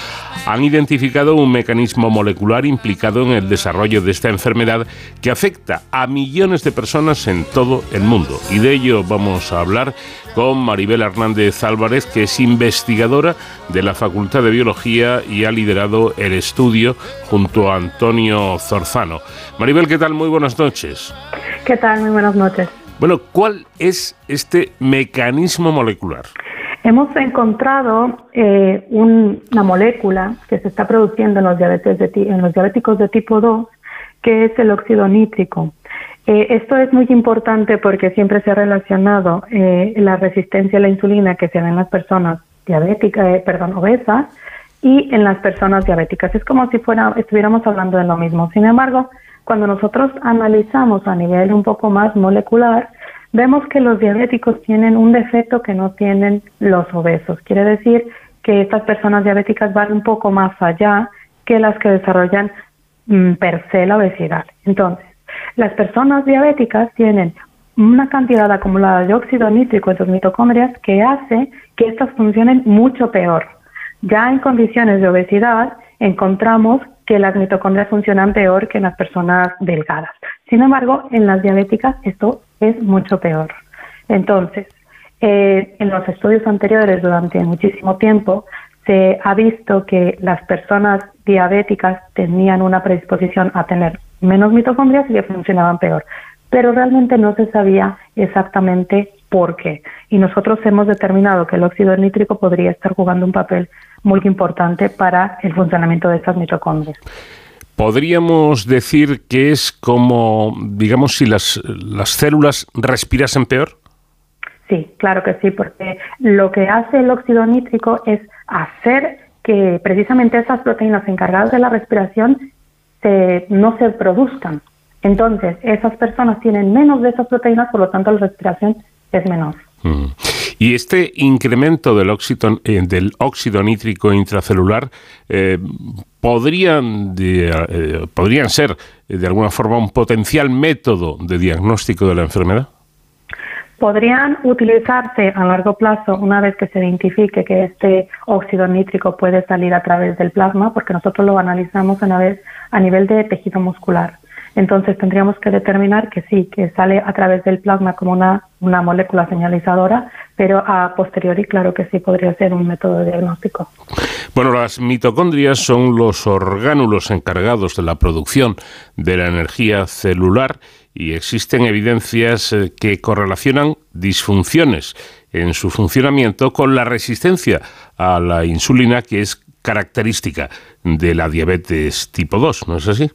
han identificado un mecanismo molecular implicado en el desarrollo de esta enfermedad que afecta a millones de personas en todo el mundo. Y de ello vamos a hablar con Maribel Hernández Álvarez, que es investigadora de la Facultad de Biología y ha liderado el estudio junto a Antonio Zorzano. Maribel, ¿qué tal? Muy buenas noches. ¿Qué tal? Muy buenas noches. Bueno, ¿cuál es este mecanismo molecular? Hemos encontrado eh, una molécula que se está produciendo en los, diabetes en los diabéticos de tipo 2, que es el óxido nítrico. Eh, esto es muy importante porque siempre se ha relacionado eh, la resistencia a la insulina que se ve en las personas diabéticas, eh, perdón, obesas y en las personas diabéticas. Es como si fuera, estuviéramos hablando de lo mismo. Sin embargo, cuando nosotros analizamos a nivel un poco más molecular, vemos que los diabéticos tienen un defecto que no tienen los obesos. Quiere decir que estas personas diabéticas van un poco más allá que las que desarrollan mm, per se la obesidad. Entonces, las personas diabéticas tienen una cantidad acumulada de óxido nítrico en sus mitocondrias que hace que estas funcionen mucho peor. Ya en condiciones de obesidad encontramos que las mitocondrias funcionan peor que en las personas delgadas. Sin embargo, en las diabéticas esto es mucho peor. Entonces, eh, en los estudios anteriores durante muchísimo tiempo se ha visto que las personas diabéticas tenían una predisposición a tener menos mitocondrias y que funcionaban peor. Pero realmente no se sabía exactamente por qué. Y nosotros hemos determinado que el óxido nítrico podría estar jugando un papel muy importante para el funcionamiento de estas mitocondrias. ¿Podríamos decir que es como, digamos, si las, las células respirasen peor? Sí, claro que sí, porque lo que hace el óxido nítrico es hacer que precisamente esas proteínas encargadas de la respiración no se produzcan. Entonces, esas personas tienen menos de esas proteínas, por lo tanto la respiración es menor. Mm. Y este incremento del óxido, eh, del óxido nítrico intracelular eh, podrían, eh, podrían ser de alguna forma un potencial método de diagnóstico de la enfermedad podrían utilizarse a largo plazo una vez que se identifique que este óxido nítrico puede salir a través del plasma, porque nosotros lo analizamos una vez a nivel de tejido muscular. Entonces tendríamos que determinar que sí, que sale a través del plasma como una, una molécula señalizadora, pero a posteriori claro que sí podría ser un método de diagnóstico. Bueno, las mitocondrias son los orgánulos encargados de la producción de la energía celular y existen evidencias eh, que correlacionan disfunciones en su funcionamiento con la resistencia a la insulina que es característica de la diabetes tipo 2, ¿no es así?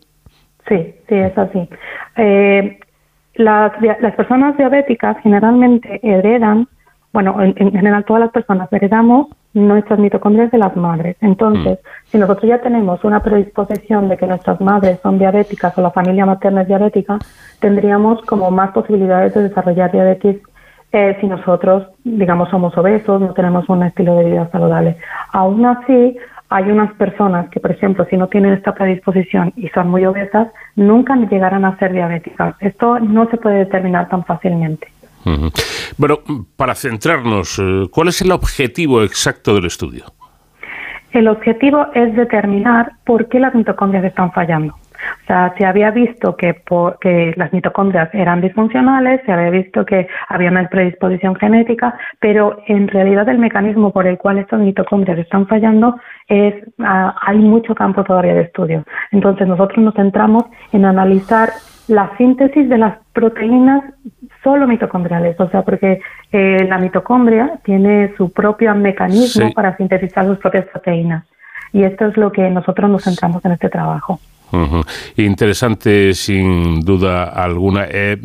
Sí, sí, es así. Eh, las, las personas diabéticas generalmente heredan, bueno, en, general todas las personas heredamos nuestras mitocondrias de las madres. Entonces, mm. si nosotros ya tenemos una predisposición de que nuestras madres son diabéticas o la familia materna es diabética, tendríamos como más posibilidades de desarrollar diabetes eh, si nosotros, digamos, somos obesos, no tenemos un estilo de vida saludable. Aún así, hay unas personas que, por ejemplo, si no tienen esta predisposición y son muy obesas, nunca llegarán a ser diabéticas. Esto no se puede determinar tan fácilmente. Bueno, para centrarnos, eh, ¿cuál es el objetivo exacto del estudio? El objetivo es determinar por qué las mitocondrias están fallando. O sea, se había visto que, que las mitocondrias eran disfuncionales, se había visto que había una predisposición genética, pero en realidad el mecanismo por el cual estas mitocondrias están fallando es ah, hay mucho campo todavía de estudio. Entonces nosotros nos centramos en analizar la síntesis de las proteínas solo mitocondriales, o sea, porque eh, la mitocondria tiene su propio mecanismo para sintetizar sus propias proteínas. Y esto es lo que nosotros nos centramos en este trabajo. Interesante, sin duda alguna. Eh,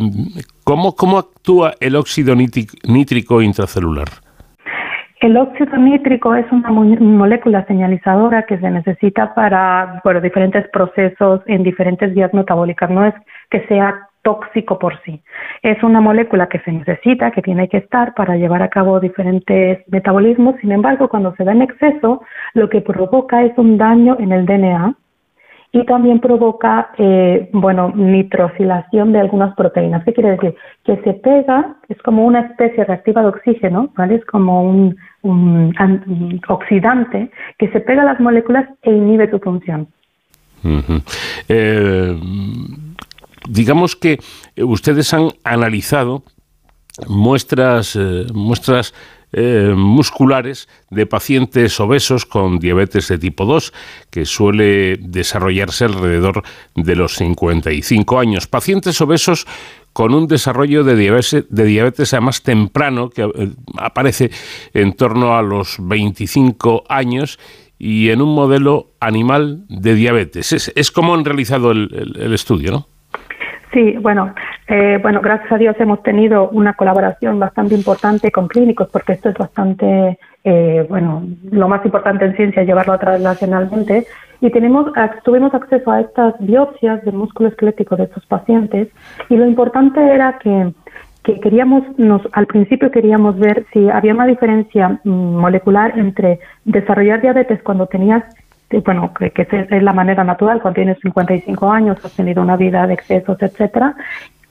¿cómo, ¿Cómo actúa el óxido nítrico intracelular? El óxido nítrico es una molécula señalizadora que se necesita para por diferentes procesos en diferentes vías metabólicas. No es que sea tóxico por sí. Es una molécula que se necesita, que tiene que estar para llevar a cabo diferentes metabolismos. Sin embargo, cuando se da en exceso, lo que provoca es un daño en el DNA y también provoca, eh, bueno, nitrosilación de algunas proteínas. ¿Qué quiere decir? Que se pega, es como una especie reactiva de oxígeno, ¿vale? Es como un, oxidante que se pega a las moléculas e inhibe su función. Eh, digamos que ustedes han analizado muestras, eh, muestras eh, musculares de pacientes obesos con diabetes de tipo 2, que suele desarrollarse alrededor de los 55 años. Pacientes obesos con un desarrollo de diabetes, de diabetes además temprano, que eh, aparece en torno a los 25 años y en un modelo animal de diabetes. Es, como han realizado el estudio, ¿no? Sí, bueno, eh, bueno, gracias a Dios hemos tenido una colaboración bastante importante con clínicos, porque esto es bastante, eh, bueno, lo más importante en ciencia es llevarlo translacionalmente. Y tenemos, tuvimos acceso a estas biopsias del músculo esquelético de estos pacientes, y lo importante era que, que queríamos, nos, al principio queríamos ver si había una diferencia mm, molecular entre desarrollar diabetes cuando tenías bueno, que, que es la manera natural, cuando tienes 55 años, has tenido una vida de excesos, etcétera,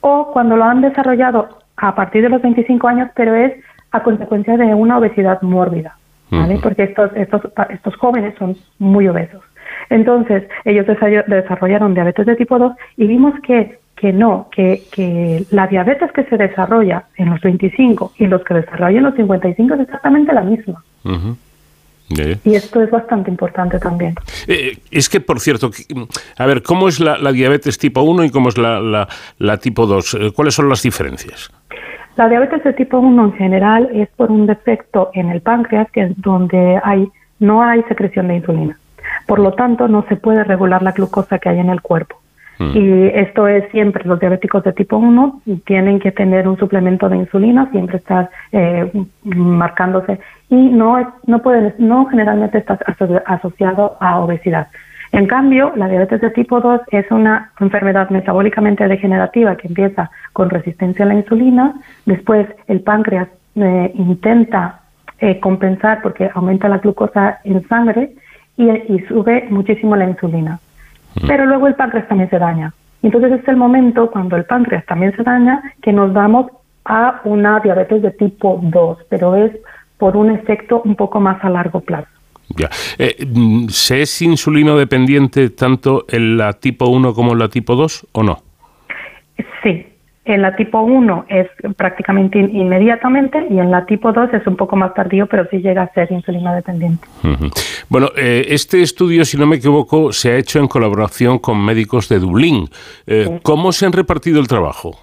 o cuando lo han desarrollado a partir de los 25 años, pero es a consecuencia de una obesidad mórbida, ¿vale? Porque estos, estos, estos jóvenes son muy obesos. Entonces, ellos desarrollaron diabetes de tipo 2 y vimos que, que no, que, que la diabetes que se desarrolla en los 25 y los que desarrollan en los 55 es exactamente la misma. Y esto es bastante importante también. Eh, es que, por cierto, a ver, ¿cómo es la, diabetes tipo 1 y cómo es la, la, tipo 2? Eh, ¿Cuáles son las diferencias? La diabetes de tipo 1 en general es por un defecto en el páncreas que es donde hay, no hay secreción de insulina. Por lo tanto, no se puede regular la glucosa que hay en el cuerpo. Mm. Y esto es siempre, los diabéticos de tipo 1 tienen que tener un suplemento de insulina, siempre estar eh, marcándose y no, no, puede, no generalmente está asociado a obesidad. En cambio, la diabetes de tipo 2 es una enfermedad metabólicamente degenerativa que empieza con resistencia a la insulina, después el páncreas eh, intenta eh, compensar porque aumenta la glucosa en sangre y sube muchísimo la insulina. Mm. Pero luego el páncreas también se daña. Entonces es el momento cuando el páncreas también se daña que nos vamos a una diabetes de tipo 2, pero es por un efecto un poco más a largo plazo. Ya. Eh, ¿Se es insulino dependiente tanto en la tipo 1 como en la tipo 2 o no? Sí, en la tipo 1 es prácticamente inmediatamente y en la tipo 2 es un poco más tardío, pero sí llega a ser insulino dependiente. Bueno, eh, este estudio, si no me equivoco, se ha hecho en colaboración con médicos de Dublín. Eh, ¿Cómo se han repartido el trabajo?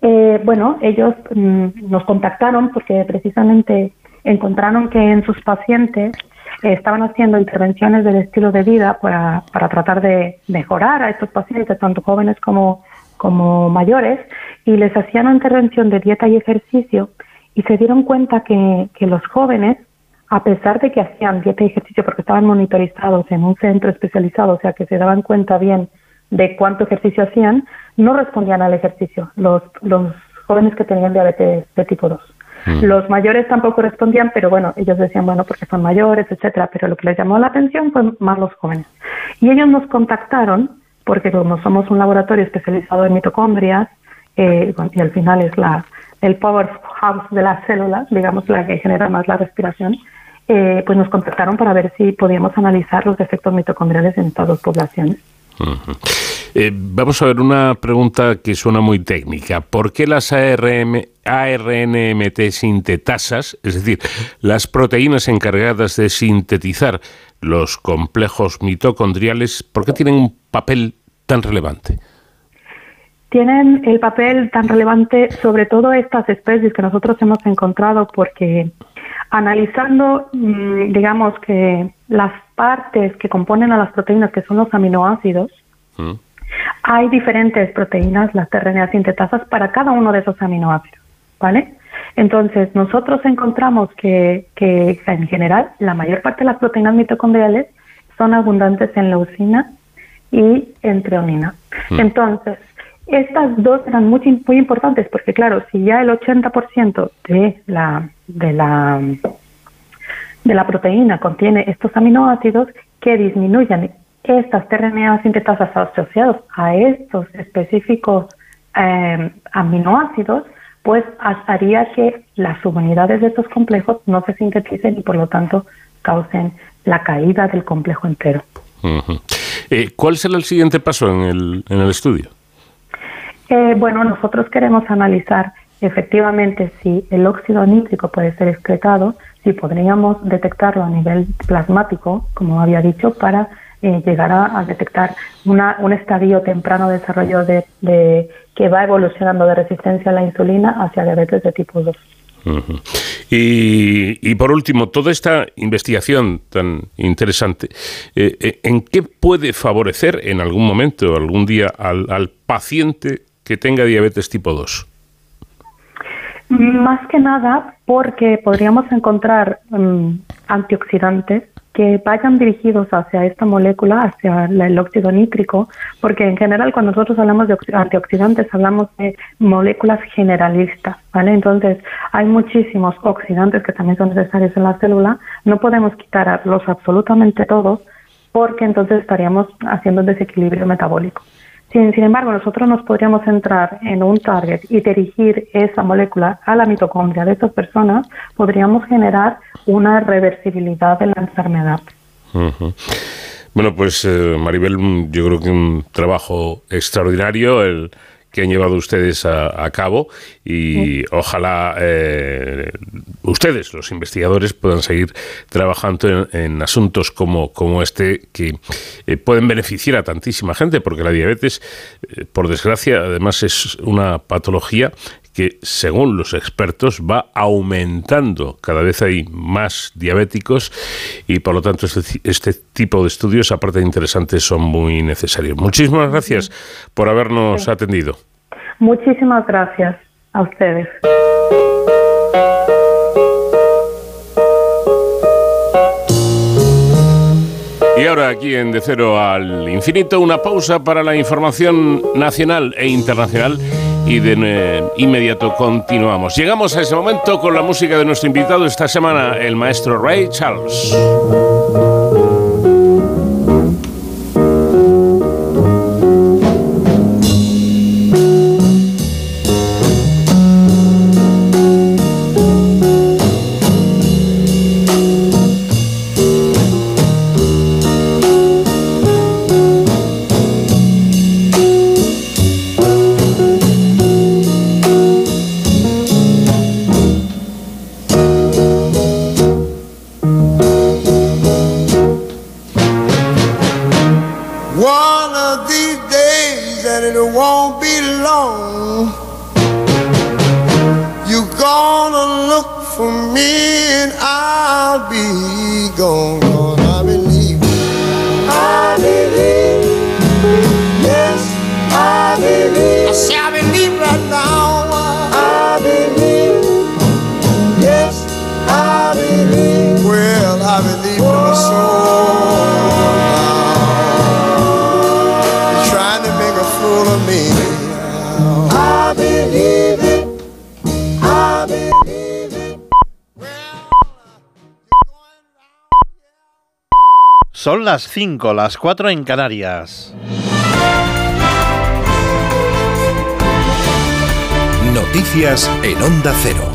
Eh, bueno, ellos mm, nos contactaron porque precisamente encontraron que en sus pacientes estaban haciendo intervenciones del estilo de vida para, para tratar de mejorar a estos pacientes, tanto jóvenes como, como mayores, y les hacían una intervención de dieta y ejercicio y se dieron cuenta que, que los jóvenes, a pesar de que hacían dieta y ejercicio porque estaban monitorizados en un centro especializado, o sea que se daban cuenta bien de cuánto ejercicio hacían, no respondían al ejercicio, los, los jóvenes que tenían diabetes de tipo 2. Mm. Los mayores tampoco respondían, pero bueno, ellos decían, bueno, porque son mayores, etcétera, pero lo que les llamó la atención fue más los jóvenes. Y ellos nos contactaron, porque como somos un laboratorio especializado en mitocondrias, eh, y al final es la, el powerhouse de las células, digamos, la que genera más la respiración, eh, pues nos contactaron para ver si podíamos analizar los defectos mitocondriales en estas dos poblaciones. Eh, vamos a ver una pregunta que suena muy técnica. ¿Por qué las ARM, ARNMT sintetasas, es decir, las proteínas encargadas de sintetizar los complejos mitocondriales, por qué tienen un papel tan relevante? tienen el papel tan relevante sobre todo estas especies que nosotros hemos encontrado porque analizando, mm, digamos que las partes que componen a las proteínas, que son los aminoácidos, mm. hay diferentes proteínas, las tRNA sintetasas, para cada uno de esos aminoácidos, ¿vale? Entonces, nosotros encontramos que, que en general la mayor parte de las proteínas mitocondriales son abundantes en leucina y en treonina. Mm. Entonces, estas dos eran muy, muy importantes porque, claro, si ya el 80% de la, de, la, de la proteína contiene estos aminoácidos que disminuyan estas tRNA sintetasas asociados a estos específicos eh, aminoácidos, pues haría que las subunidades de estos complejos no se sinteticen y por lo tanto causen la caída del complejo entero. Eh, ¿Cuál será el siguiente paso en el, en el estudio? Eh, bueno, nosotros queremos analizar efectivamente si el óxido nítrico puede ser excretado, si podríamos detectarlo a nivel plasmático, como había dicho, para eh, llegar a, detectar una, un estadio temprano de desarrollo de, que va evolucionando de resistencia a la insulina hacia diabetes de tipo 2. y, por último, toda esta investigación tan interesante, eh, eh, ¿en qué puede favorecer en algún momento, algún día, al, al paciente que tenga diabetes tipo 2? Más que nada porque podríamos encontrar mm, antioxidantes que vayan dirigidos hacia esta molécula, hacia el óxido nítrico, porque en general cuando nosotros hablamos de antioxidantes hablamos de moléculas generalistas, ¿vale? Entonces hay muchísimos oxidantes que también son necesarios en la célula, no podemos quitarlos absolutamente todos porque entonces estaríamos haciendo un desequilibrio metabólico. Sin, embargo, nosotros nos podríamos centrar en un target y dirigir esa molécula a la mitocondria de estas personas, podríamos generar una reversibilidad de la enfermedad. Bueno, pues eh, Maribel, yo creo que un trabajo extraordinario el que han llevado ustedes a, cabo y ojalá eh, ustedes, los investigadores, puedan seguir trabajando en, asuntos como, como este que eh, pueden beneficiar a tantísima gente, porque la diabetes, eh, por desgracia, además es una patología que, según los expertos, va aumentando. Cada vez hay más diabéticos y, por lo tanto, este, este tipo de estudios, aparte de interesantes, son muy necesarios. Muchísimas gracias por habernos atendido. Muchísimas gracias a ustedes. Y ahora aquí en De Cero al Infinito, una pausa para la información nacional e internacional y de eh, inmediato continuamos. Llegamos a ese momento con la música de nuestro invitado esta semana, el maestro Ray Charles. for me and I'll be gone. Son las 5, las 4 en Canarias. Noticias en Onda Cero.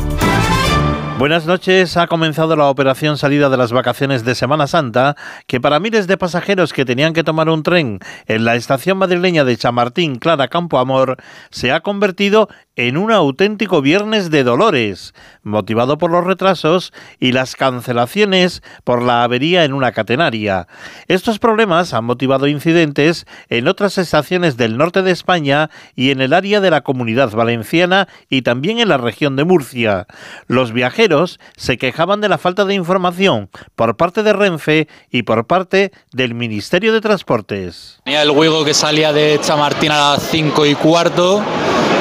Buenas noches. Ha comenzado la operación salida de las vacaciones de Semana Santa, que para miles de pasajeros que tenían que tomar un tren en la estación madrileña de Chamartín, Clara Campo Amor, se ha convertido en un auténtico viernes de dolores, motivado por los retrasos y las cancelaciones por la avería en una catenaria. Estos problemas han motivado incidentes en otras estaciones del norte de España y en el área de la comunidad valenciana y también en la región de Murcia. Los viajeros se quejaban de la falta de información por parte de Renfe y por parte del Ministerio de Transportes. Tenía el Wigo que salía de Chamartín a las 5 y cuarto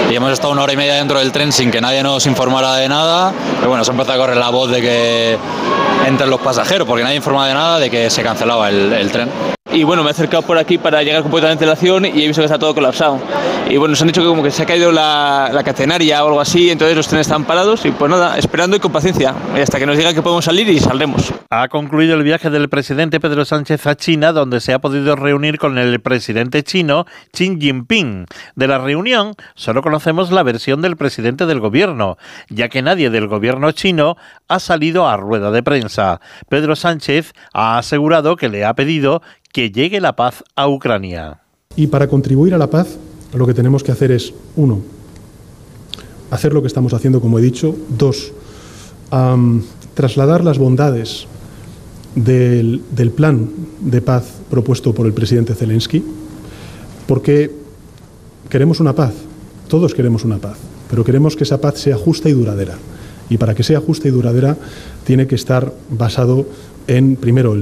y hemos estado una hora y media dentro del tren sin que nadie nos informara de nada. Pero bueno, se empezó a correr la voz de que entre los pasajeros, porque nadie informaba de nada de que se cancelaba el, el tren. Y bueno, me he acercado por aquí para llegar con poquito de antelación y he visto que está todo colapsado. Y bueno, nos han dicho que como que se ha caído la, la catenaria o algo así, entonces los trenes están parados y pues nada, esperando y con paciencia. Y hasta que nos diga que podemos salir y saldremos. Ha concluido el viaje del presidente Pedro Sánchez a China, donde se ha podido reunir con el presidente chino Xi Jinping. De la reunión solo conocemos la versión del presidente del gobierno, ya que nadie del gobierno chino ha salido a rueda de prensa. Pedro Sánchez ha asegurado que le ha pedido que llegue la paz a Ucrania. Y para contribuir a la paz, lo que tenemos que hacer es, uno, hacer lo que estamos haciendo, como he dicho. Dos, trasladar las bondades del, plan de paz propuesto por el presidente Zelensky, porque queremos una paz, todos queremos una paz, pero queremos que esa paz sea justa y duradera. Y para que sea justa y duradera, tiene que estar basado en, primero,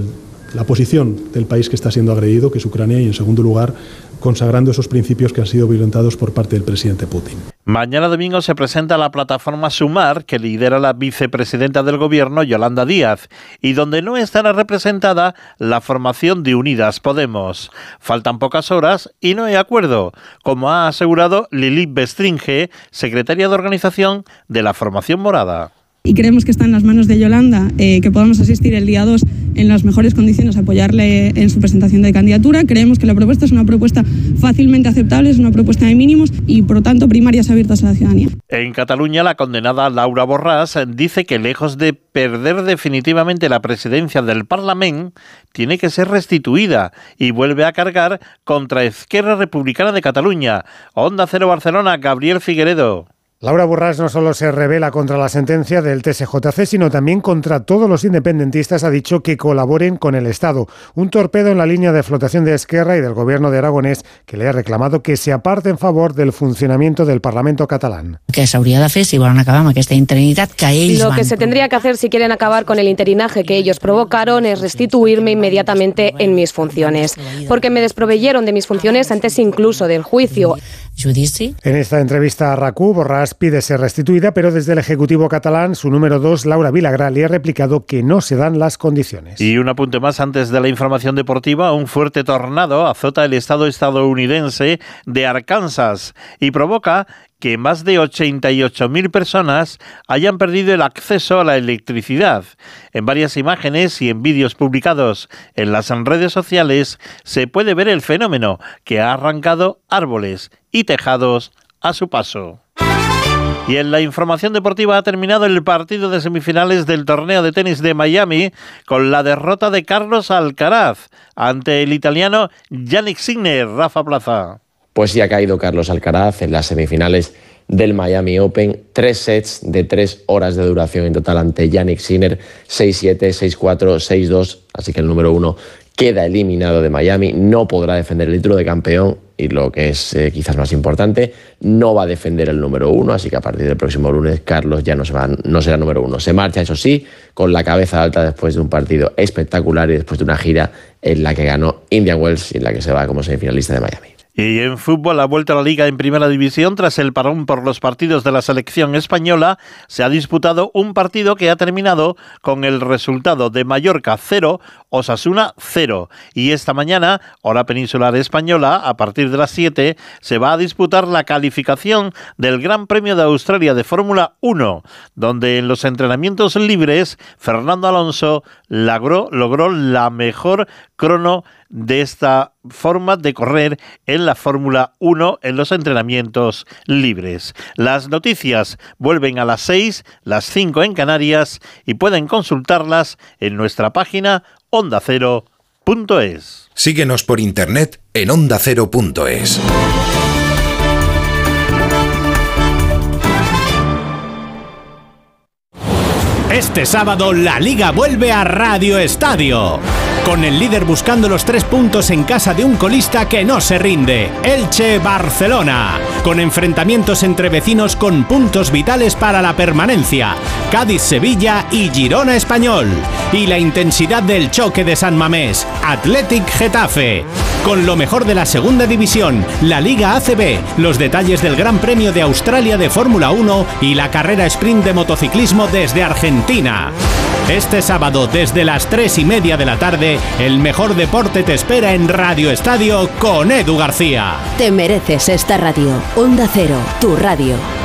la posición del país que está siendo agredido, que es Ucrania, y en segundo lugar, consagrando esos principios que han sido violentados por parte del presidente Putin. Mañana domingo se presenta la plataforma Sumar, que lidera la vicepresidenta del gobierno, Yolanda Díaz, y donde no estará representada la formación de Unidas Podemos. Faltan pocas horas y no hay acuerdo, como ha asegurado Lilith Bestringe, secretaria de organización de la formación morada y creemos que está en las manos de Yolanda eh, que podamos asistir el día 2 en las mejores condiciones apoyarle en su presentación de candidatura. Creemos que la propuesta es una propuesta fácilmente aceptable, es una propuesta de mínimos y, por tanto, primarias abiertas a la ciudadanía. En Cataluña, la condenada Laura Borràs dice que, lejos de perder definitivamente la presidencia del Parlamento, tiene que ser restituida y vuelve a cargar contra Esquerra Republicana de Cataluña. Onda Cero Barcelona, Gabriel Figueredo. Laura Borràs no solo se revela contra la sentencia del TSJC, sino también contra todos los independentistas. Ha dicho que colaboren con el Estado. Un torpedo en la línea de flotación de Esquerra y del gobierno de Aragonés, que le ha reclamado que se aparte en favor del funcionamiento del Parlamento catalán. Que s'hauria de fer si volen acabar amb aquesta interinitat que ells Lo van... que se tendría que hacer si quieren acabar con el interinaje que ellos provocaron es restituirme inmediatamente en mis funciones, porque me desproveyeron de mis funciones antes incluso del juicio. Judici. En esta entrevista a RACU, Borràs pide ser restituida, pero desde el Ejecutivo catalán, su número 2, Laura Vilagrá, le ha replicado que no se dan las condiciones. Y un apunte más antes de la información deportiva, un fuerte tornado azota el estado estadounidense de Arkansas y provoca que más de 88.000 personas hayan perdido el acceso a la electricidad. En varias imágenes y en vídeos publicados en las redes sociales se puede ver el fenómeno que ha arrancado árboles y tejados a su paso. Y en la información deportiva ha terminado el partido de semifinales del torneo de tenis de Miami con la derrota de Carlos Alcaraz ante el italiano Yannick Sinner, Rafa Plaza. Pues sí ha caído Carlos Alcaraz en las semifinales del Miami Open. Tres sets de tres horas de duración en total ante Yannick Sinner, 6-7, 6-4, 6-2. Así que el número uno queda eliminado de Miami, no podrá defender el título de campeón y lo que es eh, quizás más importante, no va a defender el número uno, así que a partir del próximo lunes Carlos ya no, se va, será número uno. Se marcha, eso sí, con la cabeza alta después de un partido espectacular y después de una gira en la que ganó Indian Wells y en la que se va como semifinalista de Miami. Y en fútbol, la vuelta a la liga en primera división, tras el parón por los partidos de la selección española, se ha disputado un partido que ha terminado con el resultado de Mallorca 0, Osasuna 0. Y esta mañana, hora peninsular española, a partir de las 7, se va a disputar la calificación del Gran Premio de Australia de Fórmula 1, donde en los entrenamientos libres, Fernando Alonso logró, logró la mejor crono de esta forma de correr en la Fórmula 1 en los entrenamientos libres. Las noticias vuelven a las 6, las 5 en Canarias y pueden consultarlas en nuestra página ondacero.es. Síguenos por internet en ondacero.es. Este sábado la liga vuelve a Radio Estadio. Con el líder buscando los tres puntos en casa de un colista que no se rinde, Elche Barcelona. Con enfrentamientos entre vecinos con puntos vitales para la permanencia, Cádiz Sevilla y Girona Español. Y la intensidad del choque de San Mamés, Athletic Getafe. Con lo mejor de la segunda división, la Liga ACB, los detalles del Gran Premio de Australia de Fórmula 1 y la carrera sprint de motociclismo desde Argentina. Este sábado, desde las 3 y media de la tarde, el mejor deporte te espera en Radio Estadio con Edu García. Te mereces esta radio. Onda Cero, tu radio.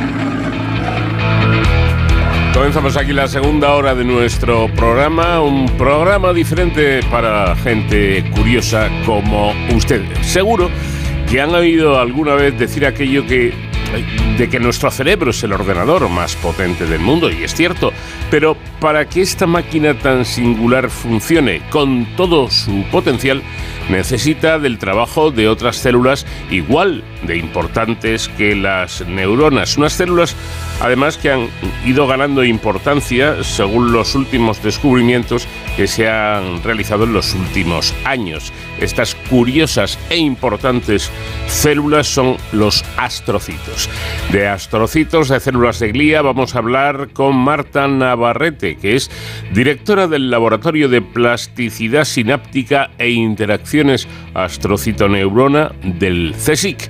Comenzamos aquí la segunda hora de nuestro programa, un programa diferente para gente curiosa como usted. Seguro que han oído alguna vez decir aquello que de que nuestro cerebro es el ordenador más potente del mundo, y es cierto, pero para que esta máquina tan singular funcione con todo su potencial, necesita del trabajo de otras células igual de importantes que las neuronas. Unas células, además, que han ido ganando importancia según los últimos descubrimientos que se han realizado en los últimos años. Estas curiosas e importantes células son los astrocitos. De astrocitos, de células de glía, vamos a hablar con Marta Navarrete, que es directora del Laboratorio de Plasticidad Sináptica e Interacciones Astrocitoneurona del CSIC.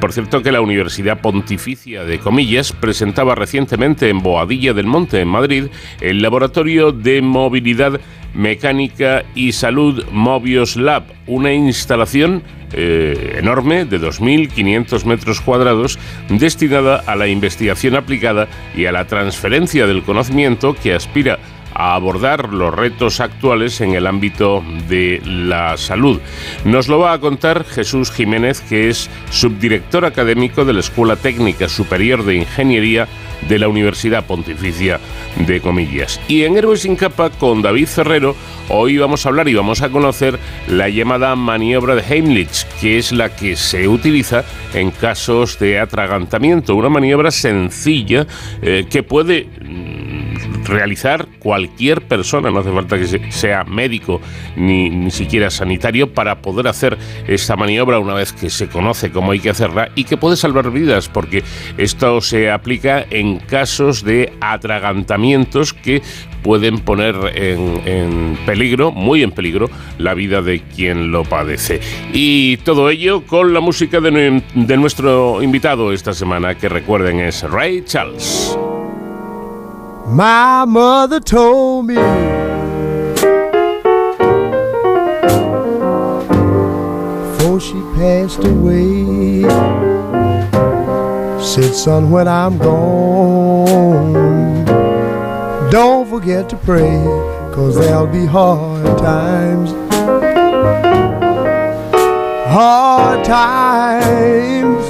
Por cierto que la Universidad Pontificia de Comillas presentaba recientemente en Boadilla del Monte, en Madrid, el Laboratorio de Movilidad Mecánica y Salud Mobios Lab, una instalación eh, enorme de 2.500 metros cuadrados destinada a la investigación aplicada y a la transferencia del conocimiento que aspira a abordar los retos actuales en el ámbito de la salud. Nos lo va a contar Jesús Jiménez, que es subdirector académico de la Escuela Técnica Superior de Ingeniería de la Universidad Pontificia de Comillas. Y en Héroes sin capa con David Ferrero, hoy vamos a hablar y vamos a conocer la llamada maniobra de Heimlich, que es la que se utiliza en casos de atragantamiento, una maniobra sencilla eh, que puede mm, realizar cualquier persona, no hace falta que sea médico ni, ni siquiera sanitario para poder hacer esta maniobra una vez que se conoce cómo hay que hacerla y que puede salvar vidas porque esto se aplica en casos de atragantamientos que pueden poner en, en, peligro, muy en peligro, la vida de quien lo padece. Y todo ello con la música de, de nuestro invitado esta semana, que recuerden es Ray Charles. Said, son, when I'm gone, don't forget to pray, cause there'll be hard times. Hard times,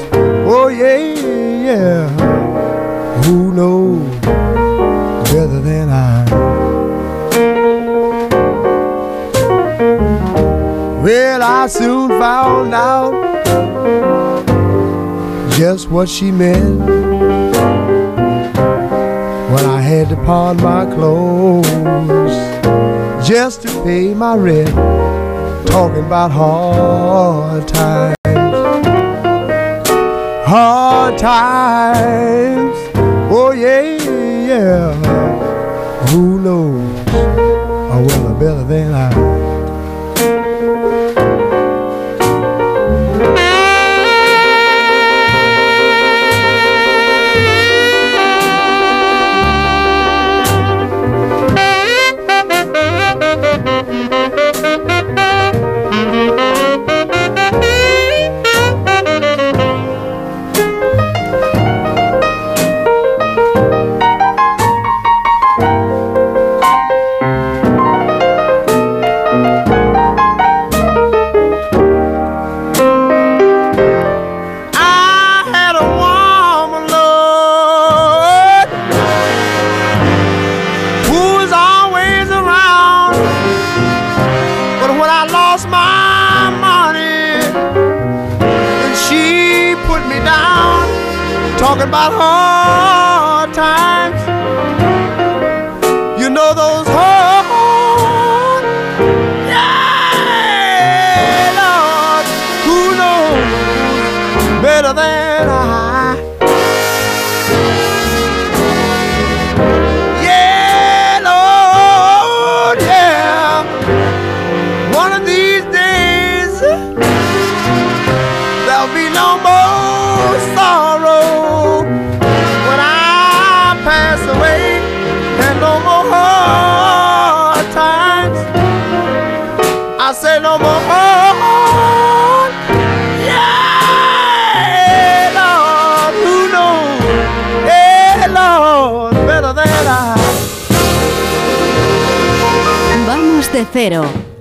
oh yeah, yeah. Who knows better than I? Well, I soon found out just what she meant when I had to pawn my clothes just to pay my rent. Talking about hard times, hard times. Oh yeah, yeah. Who knows oh, a weather better than I?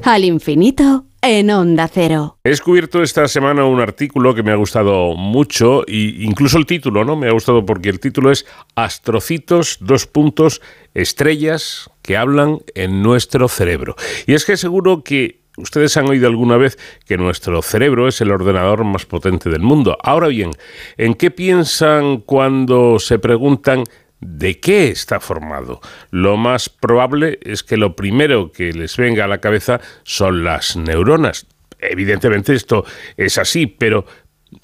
Al infinito en Onda Cero. He descubierto esta semana un artículo que me ha gustado mucho e incluso el título, ¿no? Me ha gustado porque el título es Astrocitos, dos puntos, estrellas que hablan en nuestro cerebro. Y es que seguro que Ustedes han oído alguna vez que nuestro cerebro es el ordenador más potente del mundo. Ahora bien, ¿en qué piensan cuando se preguntan ¿De qué está formado? Lo más probable es que lo primero que les venga a la cabeza son las neuronas. Evidentemente esto es así, pero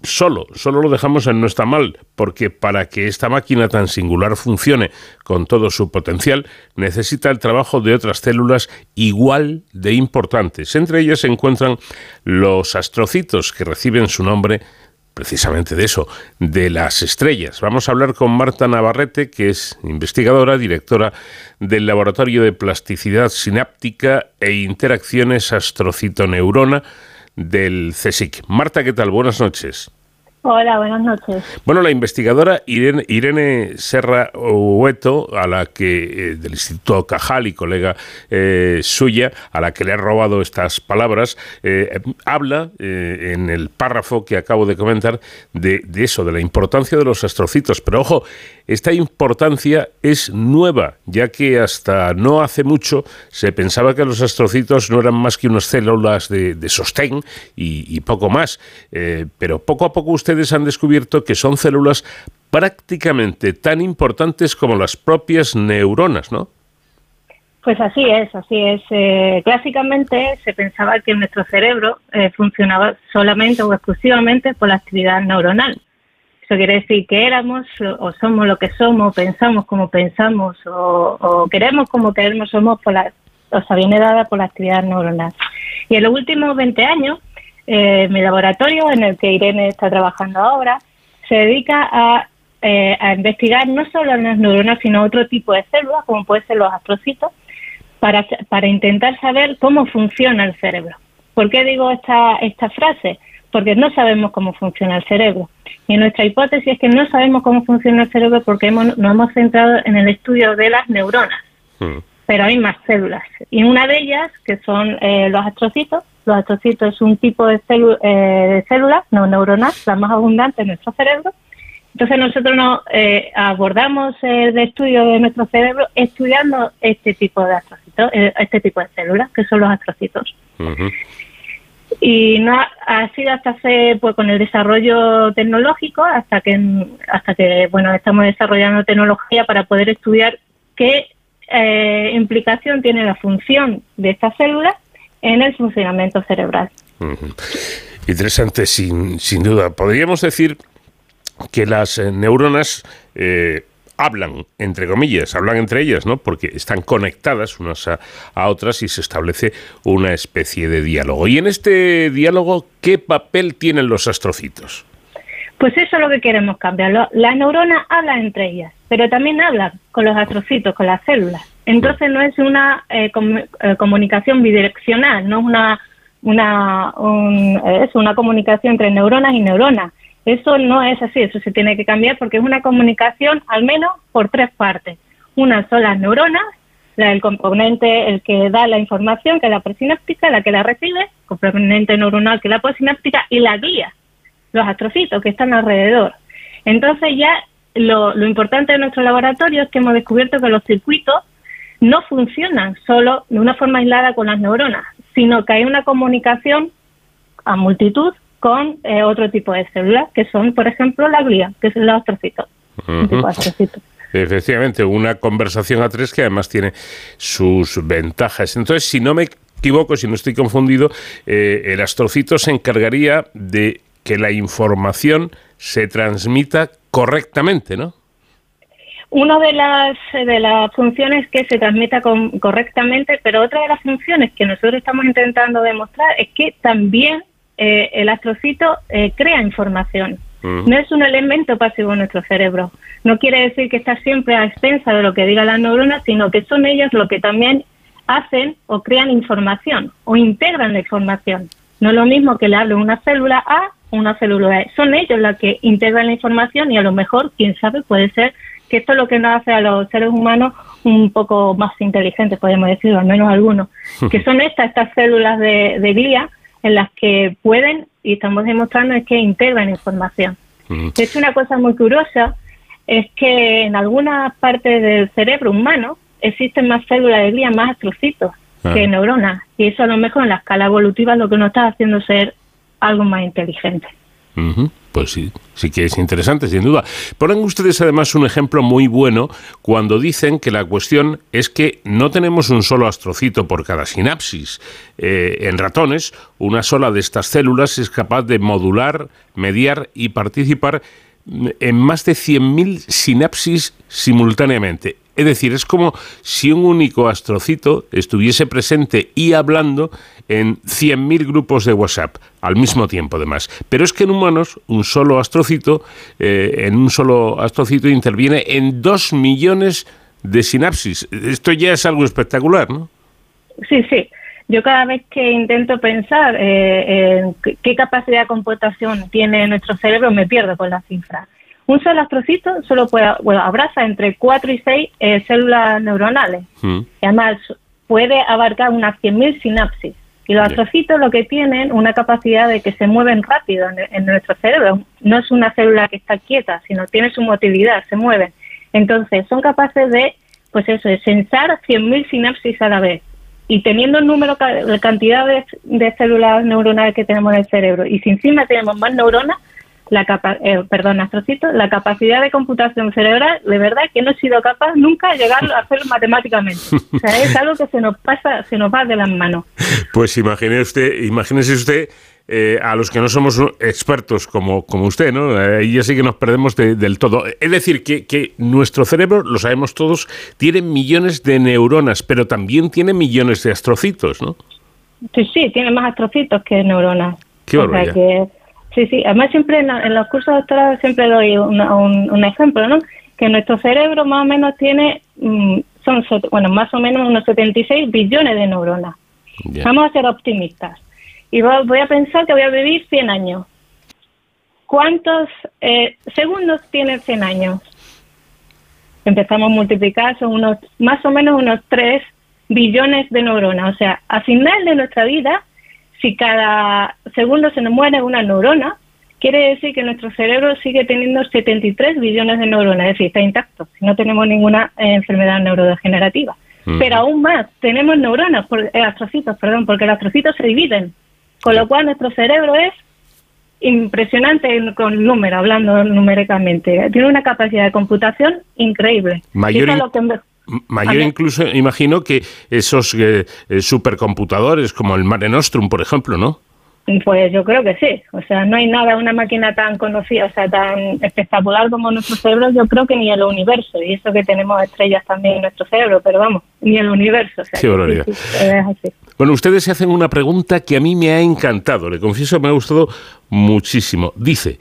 solo, solo lo dejamos en no está mal, porque para que esta máquina tan singular funcione con todo su potencial, necesita el trabajo de otras células igual de importantes. Entre ellas se encuentran los astrocitos, que reciben su nombre precisamente de eso, de las estrellas. Vamos a hablar con Marta Navarrete, que es investigadora, directora del Laboratorio de Plasticidad Sináptica e Interacciones Astrocito-Neurona del CSIC. Marta, ¿qué tal? Buenas noches. Hola, buenas noches. Bueno, la investigadora Irene, Serra Hueto, a la que eh, del Instituto Cajal y colega eh, suya, a la que le ha robado estas palabras, eh, habla eh, en el párrafo que acabo de comentar de, de eso, de la importancia de los astrocitos. Pero ojo, esta importancia es nueva, ya que hasta no hace mucho se pensaba que los astrocitos no eran más que unas células de, sostén y, y poco más. Eh, pero poco a poco ustedes han descubierto que son células prácticamente tan importantes como las propias neuronas, ¿no? Pues así es, así es. Eh, clásicamente se pensaba que nuestro cerebro eh, funcionaba solamente o exclusivamente por la actividad neuronal. Eso quiere decir que éramos o somos lo que somos, pensamos como pensamos o, queremos como queremos somos por la, o sea, viene dada por la actividad neuronal. Y en los últimos 20 años, eh, mi laboratorio en el que Irene está trabajando ahora se dedica a, eh, a investigar no solo las neuronas, sino otro tipo de células, como pueden ser los astrocitos, para, para intentar saber cómo funciona el cerebro. ¿Por qué digo esta, esta frase? Porque no sabemos cómo funciona el cerebro. Y nuestra hipótesis es que no sabemos cómo funciona el cerebro porque hemos, nos hemos centrado en el estudio de las neuronas. Pero hay más células. Y una de ellas, que son eh, los astrocitos, los astrocitos es un tipo de, eh, de células no neuronales, la más abundante en nuestro cerebro. Entonces nosotros nos, eh, abordamos el estudio de nuestro cerebro estudiando este tipo de astrocitos, eh, este tipo de células, que son los astrocitos. Y no ha, sido hasta hace, pues con el desarrollo tecnológico, hasta que, hasta que bueno, estamos desarrollando tecnología para poder estudiar qué eh, implicación tiene la función de estas células en el funcionamiento cerebral. Interesante, sin, sin duda. Podríamos decir que las eh, neuronas eh, hablan, entre comillas, hablan entre ellas, ¿no? Porque están conectadas unas a, otras y se establece una especie de diálogo. Y en este diálogo, ¿qué papel tienen los astrocitos? Pues eso es lo que queremos cambiar. Las neuronas hablan entre ellas, pero también hablan con los astrocitos, con las células. Entonces no es una eh, com- eh, comunicación bidireccional, no es una, una, un- es una comunicación entre neuronas y neuronas. Eso no es así, eso se tiene que cambiar porque es una comunicación al menos por tres partes. Una son las neuronas, la, el componente, el que da la información, que es la presináptica, la que la recibe, componente neuronal que es la postsináptica, y la guía, los astrocitos que están alrededor. Entonces ya lo, lo importante de nuestro laboratorio es que hemos descubierto que los circuitos no funcionan solo de una forma aislada con las neuronas, sino que hay una comunicación a multitud con eh, otro tipo de células, que son, por ejemplo, la glía, que son los astrocitos. un tipo de astrocito. Efectivamente, una conversación a tres que además tiene sus ventajas. Entonces, si no me equivoco, si no estoy confundido, eh, el astrocito se encargaría de que la información se transmita correctamente, ¿no? Una de las, de las funciones que se transmita con- correctamente, pero otra de las funciones que nosotros estamos intentando demostrar es que también eh, el astrocito eh, crea información. No es un elemento pasivo en nuestro cerebro. No quiere decir que está siempre a expensa de lo que digan las neuronas, sino que son ellos lo que también hacen o crean información o integran la información. No es lo mismo que le hable una célula A o una célula B. Son ellos las que integran la información y a lo mejor, quién sabe, puede ser que esto es lo que nos hace a los seres humanos un poco más inteligentes, podemos decir, o al menos algunos, que son estas, estas células de, de glía en las que pueden, y estamos demostrando, es que integran información. De hecho, una cosa muy curiosa es que en algunas partes del cerebro humano existen más células de glía, más astrocitos Ah. que neuronas. Y eso a lo mejor en la escala evolutiva es lo que nos está haciendo ser algo más inteligente. Pues sí, sí que es interesante, sin duda. Ponen ustedes además un ejemplo muy bueno cuando dicen que la cuestión es que no tenemos un solo astrocito por cada sinapsis. Eh, en ratones, una sola de estas células es capaz de modular, mediar y participar en más de 100.000 sinapsis simultáneamente. Es decir, es como si un único astrocito estuviese presente y hablando en 100.000 grupos de WhatsApp al mismo tiempo, además. Pero es que en humanos, un solo astrocito, eh, en un solo astrocito interviene en 2 millones de sinapsis. Esto ya es algo espectacular, ¿no? Sí, sí. Yo cada vez que intento pensar eh, en qué- capacidad de computación tiene nuestro cerebro, me pierdo con las cifras. Un solo astrocito solo puede, bueno, abraza entre 4 y 6 células neuronales. Y además puede abarcar unas 100.000 sinapsis. Y los astrocitos lo que tienen una capacidad de que se mueven rápido en, en nuestro cerebro. No es una célula que está quieta, sino tiene su motilidad, se mueven. Entonces son capaces de, pues eso, de sensar 100.000 sinapsis a la vez. Y teniendo el número, la cantidad de, de células neuronales que tenemos en el cerebro, y si encima tenemos más neuronas, la capa, eh, perdón, astrocitos, la capacidad de computación cerebral, de verdad que no he sido capaz nunca de llegar a hacerlo matemáticamente. O sea, es algo que se nos pasa, se nos va de las manos. Pues imagine usted, imagínese usted eh, a los que no somos expertos como, como usted, ¿no? Ahí ya sí que nos perdemos de- del todo. Es decir, que, que nuestro cerebro, lo sabemos todos, tiene millones de neuronas, pero también tiene millones de astrocitos, ¿no? Sí, sí, tiene más astrocitos que neuronas. Qué O sea barbaridad. que, sí, sí. Además, siempre en, la- en los cursos de doctorado siempre doy una- un, un ejemplo, ¿no? Que nuestro cerebro más o menos tiene, mm, son, bueno, más o menos unos 76 billones de neuronas. Vamos a ser optimistas. Y vo- voy a pensar que voy a vivir 100 años. ¿Cuántos eh, segundos tiene 100 años? Empezamos a multiplicar, son unos, más o menos unos 3 billones de neuronas. O sea, a final de nuestra vida, si cada segundo se nos muere una neurona, quiere decir que nuestro cerebro sigue teniendo 73 billones de neuronas, es decir, está intacto, si no tenemos ninguna eh, enfermedad neurodegenerativa. Pero aún más, tenemos neuronas, por, eh, astrocitos, perdón, porque los astrocitos se dividen, con lo cual nuestro cerebro es impresionante con números, hablando numéricamente. Tiene una capacidad de computación increíble. Mayor in- lo que me- Mayor incluso, imagino, que esos eh, eh, supercomputadores como el Mare Nostrum, por ejemplo, ¿no? Pues yo creo que sí. O sea, no hay nada, una máquina tan conocida, o sea, tan espectacular como nuestro cerebro, yo creo que ni el universo. Y eso que tenemos estrellas también en nuestro cerebro, pero vamos, ni el universo. O sea, Qué que barbaridad. sí, sí, es así. Bueno, ustedes se hacen una pregunta que a mí me ha encantado, le confieso me ha gustado muchísimo. Dice,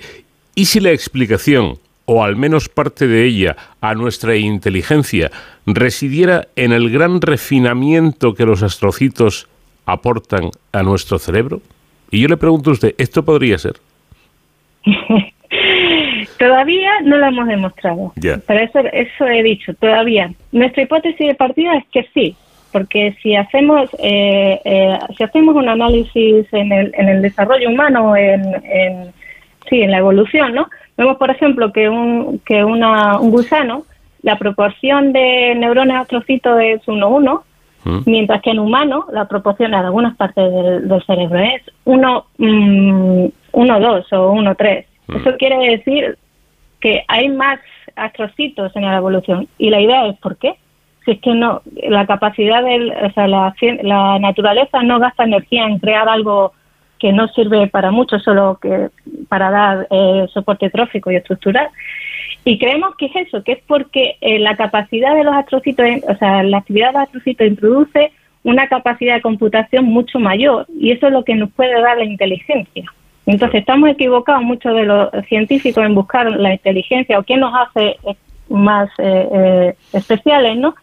¿y si la explicación, o al menos parte de ella, a nuestra inteligencia residiera en el gran refinamiento que los astrocitos aportan a nuestro cerebro? Y yo le pregunto a usted, ¿esto podría ser? Todavía no lo hemos demostrado. Ya. Pero eso, eso he dicho, todavía. Nuestra hipótesis de partida es que sí, porque si hacemos eh, eh, si hacemos un análisis en el, en el desarrollo humano, en, en sí, en la evolución, ¿no? Vemos, por ejemplo, que un que una, un gusano, la proporción de neuronas astrocitos es 1-1, mientras que en humano la proporción en algunas partes del, del cerebro es 1 1-2 o 1-3. Eso quiere decir que hay más astrocitos en la evolución. Y la idea es, ¿por qué? Si es que no, la capacidad del, o sea, la, la naturaleza no gasta energía en crear algo que no sirve para mucho, solo que para dar eh, soporte trófico y estructural. Y creemos que es eso, que es porque eh, la capacidad de los astrocitos, en- o sea, la actividad de los astrocitos introduce una capacidad de computación mucho mayor y eso es lo que nos puede dar la inteligencia. Entonces estamos equivocados muchos de los científicos en buscar la inteligencia o qué nos hace eh, más eh, eh, especiales, ¿no?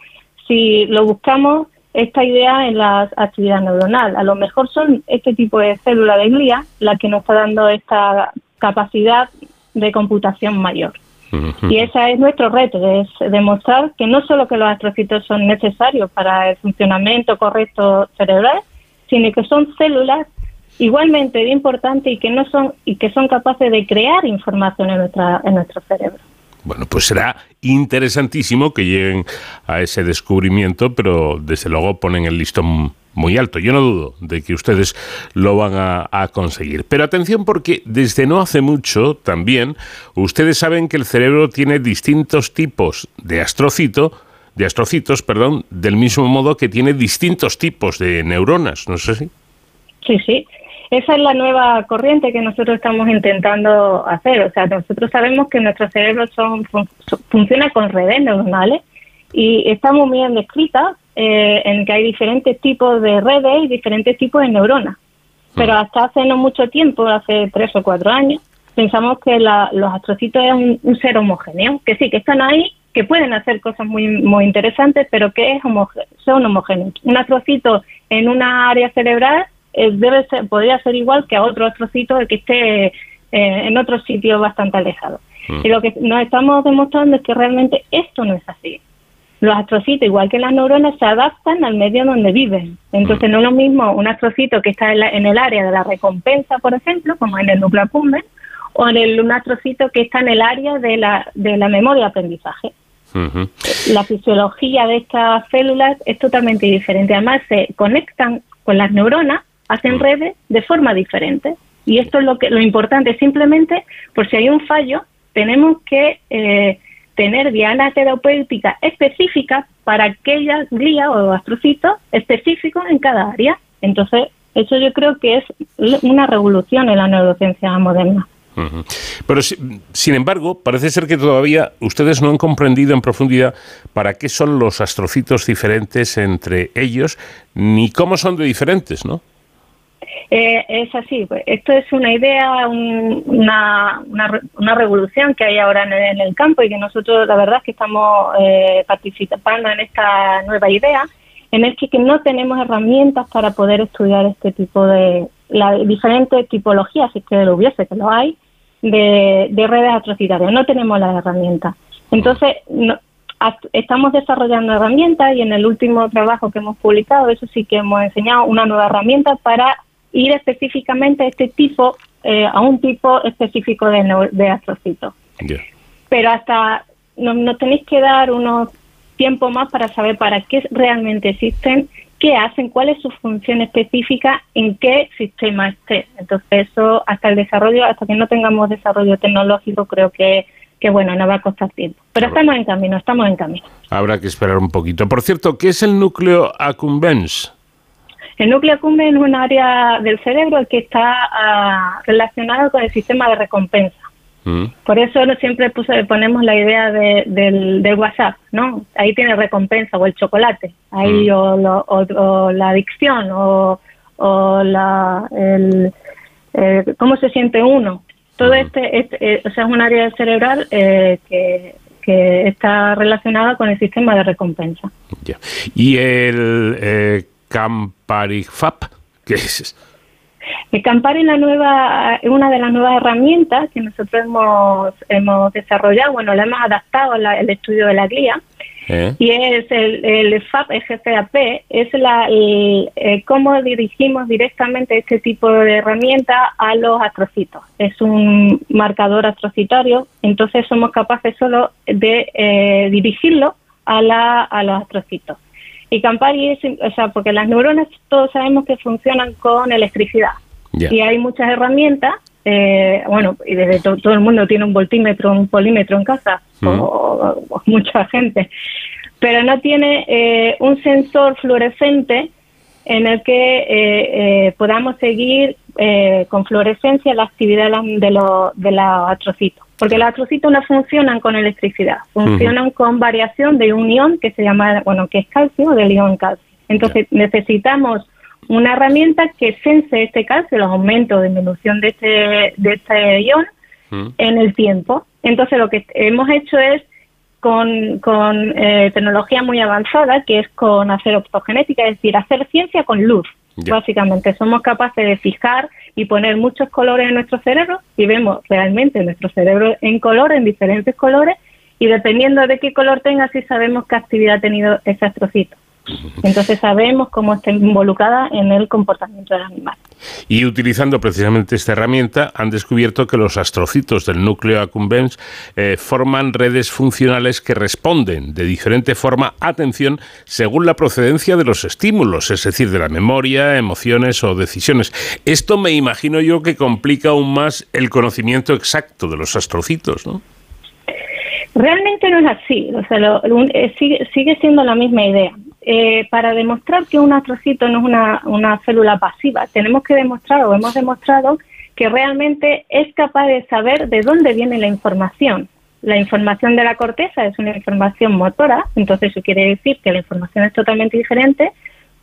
Si lo buscamos esta idea en la actividad neuronal, a lo mejor son este tipo de célula de glía la que nos está dando esta capacidad de computación mayor. Y ese es nuestro reto, es demostrar que no solo que los astrocitos son necesarios para el funcionamiento correcto cerebral, sino que son células igualmente importantes y que no son y que son capaces de crear información en nuestra en nuestro cerebro. Bueno, pues será interesantísimo que lleguen a ese descubrimiento, pero desde luego ponen el listón muy alto. Yo no dudo de que ustedes lo van a, conseguir. Pero atención porque desde no hace mucho también ustedes saben que el cerebro tiene distintos tipos de astrocito, de astrocitos, perdón, del mismo modo que tiene distintos tipos de neuronas, ¿no sé si? Sí, sí. Esa es la nueva corriente que nosotros estamos intentando hacer. O sea, nosotros sabemos que nuestro cerebro son, fun- funciona con redes neuronales y está muy bien descrita eh, en que hay diferentes tipos de redes y diferentes tipos de neuronas. Pero hasta hace no mucho tiempo, hace tres o cuatro años, pensamos que la- los astrocitos eran un, un ser homogéneo, que sí, que están ahí, que pueden hacer cosas muy, muy interesantes, pero que es son homogéneos. Un astrocito en una área cerebral eh, debe ser, podría ser igual que a otro astrocito que esté eh, en otro sitio bastante alejado. Y lo que nos estamos demostrando es que realmente esto no es así. Los astrocitos, igual que las neuronas, se adaptan al medio donde viven. Entonces, no es lo mismo un astrocito que está en, la- en el área de la recompensa, por ejemplo, como en el núcleo accumbens, o en el, un astrocito que está en el área de la, de la memoria de aprendizaje. La fisiología de estas células es totalmente diferente. Además, se conectan con las neuronas, hacen redes de forma diferente. Y esto es lo que lo importante. Simplemente, por si hay un fallo, tenemos que eh, tener diana terapéutica específica para aquellas glía o astrocitos específicos en cada área. Entonces, eso yo creo que es una revolución en la neurociencia moderna. Pero si- sin embargo, parece ser que todavía ustedes no han comprendido en profundidad para qué son los astrocitos diferentes entre ellos, ni cómo son de diferentes, ¿no? Eh, es así, pues, esto es una idea, un- una, una, una revolución que hay ahora en el, en el campo y que nosotros la verdad es que estamos eh, participando en esta nueva idea en el que, que no tenemos herramientas para poder estudiar este tipo de la diferentes tipologías, si es que lo hubiese, que lo hay, de, de redes atrocitarias. No tenemos las herramientas. Entonces, no- estamos desarrollando herramientas y en el último trabajo que hemos publicado, eso sí que hemos enseñado una nueva herramienta para ir específicamente a este tipo, eh, a un tipo específico de, de astrocitos. Pero hasta nos, nos tenéis que dar unos tiempo más para saber para qué realmente existen, qué hacen, cuál es su función específica, en qué sistema esté. Entonces eso hasta el desarrollo, hasta que no tengamos desarrollo tecnológico, creo que, que bueno, nos va a costar tiempo. Pero estamos en camino, estamos en camino. Habrá que esperar un poquito. Por cierto, ¿qué es el núcleo accumbens? El núcleo accumbens es un área del cerebro que está ah, relacionado con el sistema de recompensa. Mm. Por eso siempre puse- ponemos la idea de- del, del WhatsApp, ¿no? Ahí tiene recompensa o el chocolate, ahí o, lo- o- o la adicción o, o la, el, eh, cómo se siente uno. Todo este, este, eh, o sea, es un área cerebral eh, que, que está relacionada con el sistema de recompensa. Y el eh, Camparifap, ¿qué es? El Campari es la nueva, una de las nuevas herramientas que nosotros hemos, hemos desarrollado, bueno, la hemos adaptado al estudio de la glía, ¿Eh? y es el, el FAP, el GFAP, es la, el, eh, cómo dirigimos directamente este tipo de herramienta a los astrocitos. Es un marcador astrocitario, entonces somos capaces solo de eh, dirigirlo a, la, a los astrocitos. Y Campari es, o sea, porque las neuronas todos sabemos que funcionan con electricidad. Y hay muchas herramientas eh, bueno, y desde to- todo el mundo tiene un voltímetro, un polímetro en casa, o, o mucha gente, pero no tiene eh, un sensor fluorescente en el que eh, eh, podamos seguir eh, con fluorescencia la actividad de, la- de, los- de los astrocitos. Porque los astrocitos no funcionan con electricidad, funcionan con variación de un ion que se llama, bueno, que es calcio, del ion calcio. Entonces necesitamos una herramienta que sense este calcio, los aumentos o disminución de este, de este ion en el tiempo. Entonces lo que hemos hecho es con, con eh, tecnología muy avanzada, que es con hacer optogenética, es decir, hacer ciencia con luz. Básicamente, somos capaces de fijar y poner muchos colores en nuestro cerebro y vemos realmente nuestro cerebro en color, en diferentes colores, y dependiendo de qué color tenga, sí sabemos qué actividad ha tenido ese astrocito. Entonces sabemos cómo está involucrada en el comportamiento del animal. Y utilizando precisamente esta herramienta han descubierto que los astrocitos del núcleo accumbens eh, forman redes funcionales que responden de diferente forma, atención, según la procedencia de los estímulos, es decir, de la memoria, emociones o decisiones. Esto me imagino yo que complica aún más el conocimiento exacto de los astrocitos, ¿no? Realmente no es así, o sea, lo- eh, sigue, sigue siendo la misma idea. Eh, para demostrar que un astrocito no es una, una célula pasiva, tenemos que demostrar o hemos demostrado que realmente es capaz de saber de dónde viene la información. La información de la corteza es una información motora, entonces eso quiere decir que la información es totalmente diferente.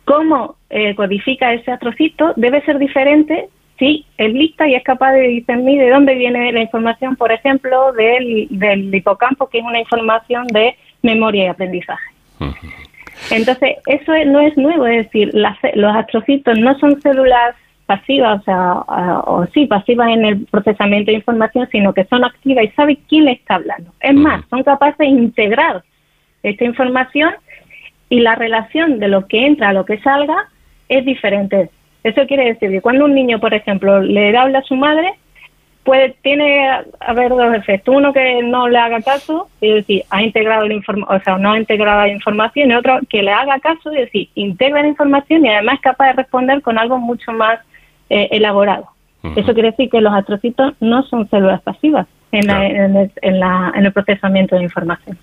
Cómo eh, codifica ese astrocito debe ser diferente si es lista y es capaz de discernir de dónde viene la información, por ejemplo, del, del hipocampo, que es una información de memoria y aprendizaje. Entonces, eso es- no es nuevo, es decir, las los astrocitos no son células pasivas, o sea, a- o sí, pasivas en el procesamiento de información, sino que son activas y saben quién le está hablando. Es más, son capaces de integrar esta información y la relación de lo que entra a lo que salga es diferente. Eso quiere decir que cuando un niño, por ejemplo, le habla a su madre, puede tiene a haber dos efectos. Uno que no le haga caso, es decir, ha integrado la información, o sea, no ha integrado la información, y otro que le haga caso, es decir, integra la información y además es capaz de responder con algo mucho más eh, elaborado. Eso quiere decir que los astrocitos no son células pasivas en, la- en el, en la- en el procesamiento de información.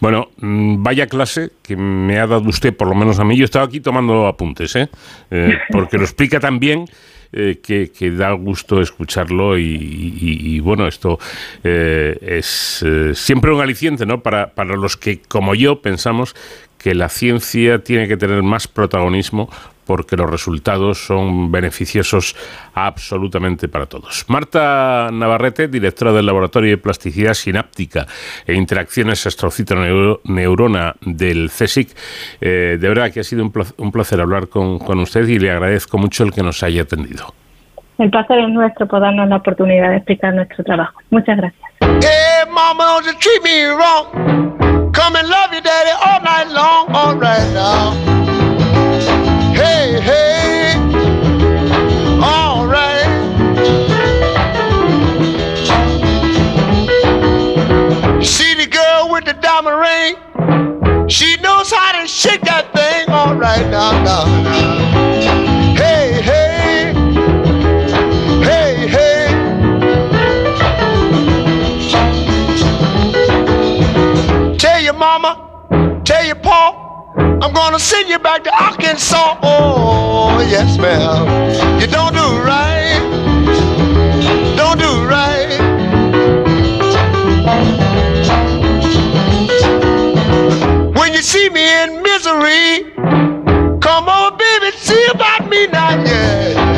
Bueno, mm, vaya clase que me ha dado usted, por lo menos a mí. Yo estaba aquí tomando apuntes, ¿eh? Eh, porque lo explica tan bien eh, que, que da gusto escucharlo y, bueno, esto eh, es eh, siempre un aliciente, ¿no? Para, para los que, como yo, pensamos que la ciencia tiene que tener más protagonismo porque los resultados son beneficiosos absolutamente para todos. Marta Navarrete, directora del Laboratorio de Plasticidad Sináptica e Interacciones Astrocito-Neurona del CSIC, eh, de verdad que ha sido un pla- un placer hablar con, con usted y le agradezco mucho el que nos haya atendido. El placer es nuestro por darnos la oportunidad de explicar nuestro trabajo. Muchas gracias. Hey, mama, Hey, hey, all right. See the girl with the diamond ring? She knows how to shake that thing. All right, now, now, now. I'm gonna send you back to Arkansas. Oh, yes, ma'am. You don't do right. Don't do right. When you see me in misery, come on, baby, see about me now, yeah.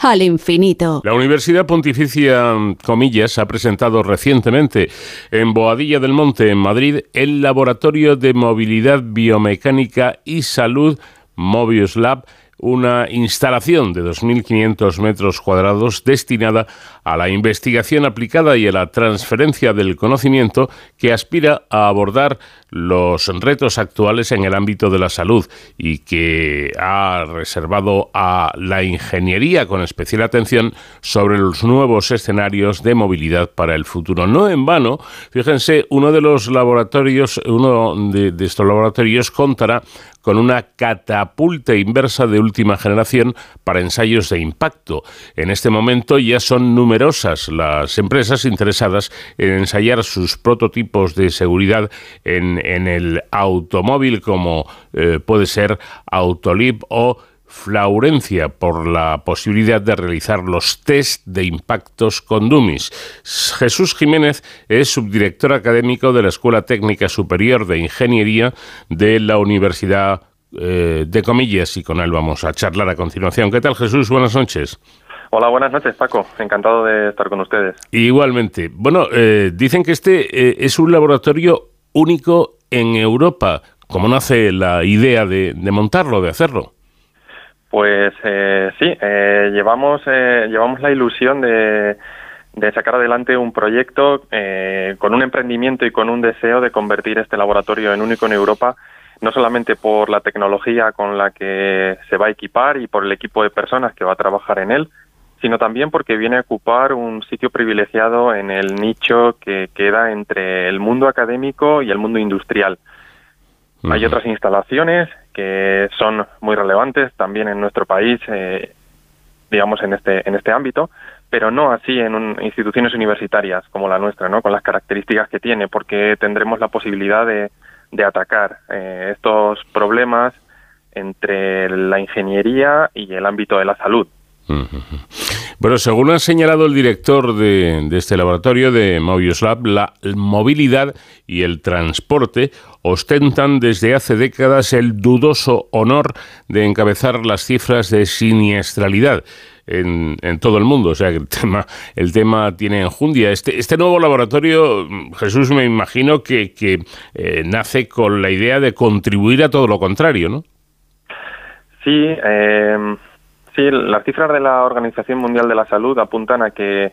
al infinito. La Universidad Pontificia Comillas ha presentado recientemente en Boadilla del Monte, en Madrid, el Laboratorio de Movilidad Biomecánica y Salud Mobius Lab, una instalación de 2.500 metros cuadrados destinada a la investigación aplicada y a la transferencia del conocimiento que aspira a abordar los retos actuales en el ámbito de la salud y que ha reservado a la ingeniería con especial atención sobre los nuevos escenarios de movilidad para el futuro. No en vano, fíjense, uno de los laboratorios, uno de, estos laboratorios contará con una catapulta inversa de última generación para ensayos de impacto. En este momento ya son las empresas interesadas en ensayar sus prototipos de seguridad en, en el automóvil, como eh, puede ser Autolib o Flaurencia por la posibilidad de realizar los test de impactos con dummies. Jesús Jiménez es subdirector académico de la Escuela Técnica Superior de Ingeniería de la Universidad eh, de Comillas y con él vamos a charlar a continuación. ¿Qué tal Jesús? Buenas noches. Hola, buenas noches, Paco. Encantado de estar con ustedes. Igualmente. Bueno, eh, dicen que este eh, es un laboratorio único en Europa. ¿Cómo nace la idea de, de montarlo, de hacerlo? Pues eh, sí, eh, llevamos, eh, llevamos la ilusión de, de sacar adelante un proyecto eh, con un emprendimiento y con un deseo de convertir este laboratorio en único en Europa, no solamente por la tecnología con la que se va a equipar y por el equipo de personas que va a trabajar en él, sino también porque viene a ocupar un sitio privilegiado en el nicho que queda entre el mundo académico y el mundo industrial. Hay otras instalaciones que son muy relevantes también en nuestro país, eh, digamos en este en este ámbito, pero no así en un- instituciones universitarias como la nuestra, ¿no? Con las características que tiene, porque tendremos la posibilidad de, de atacar eh, estos problemas entre la ingeniería y el ámbito de la salud. Bueno, según ha señalado el director de, este laboratorio de Mobius Lab, la movilidad y el transporte ostentan desde hace décadas el dudoso honor de encabezar las cifras de siniestralidad. En, todo el mundo, o sea que el tema, el tema tiene enjundia. Este, este nuevo laboratorio, Jesús, me imagino que, que eh, nace con la idea de contribuir a todo lo contrario, ¿no? Sí, eh, sí, las cifras de la Organización Mundial de la Salud apuntan a que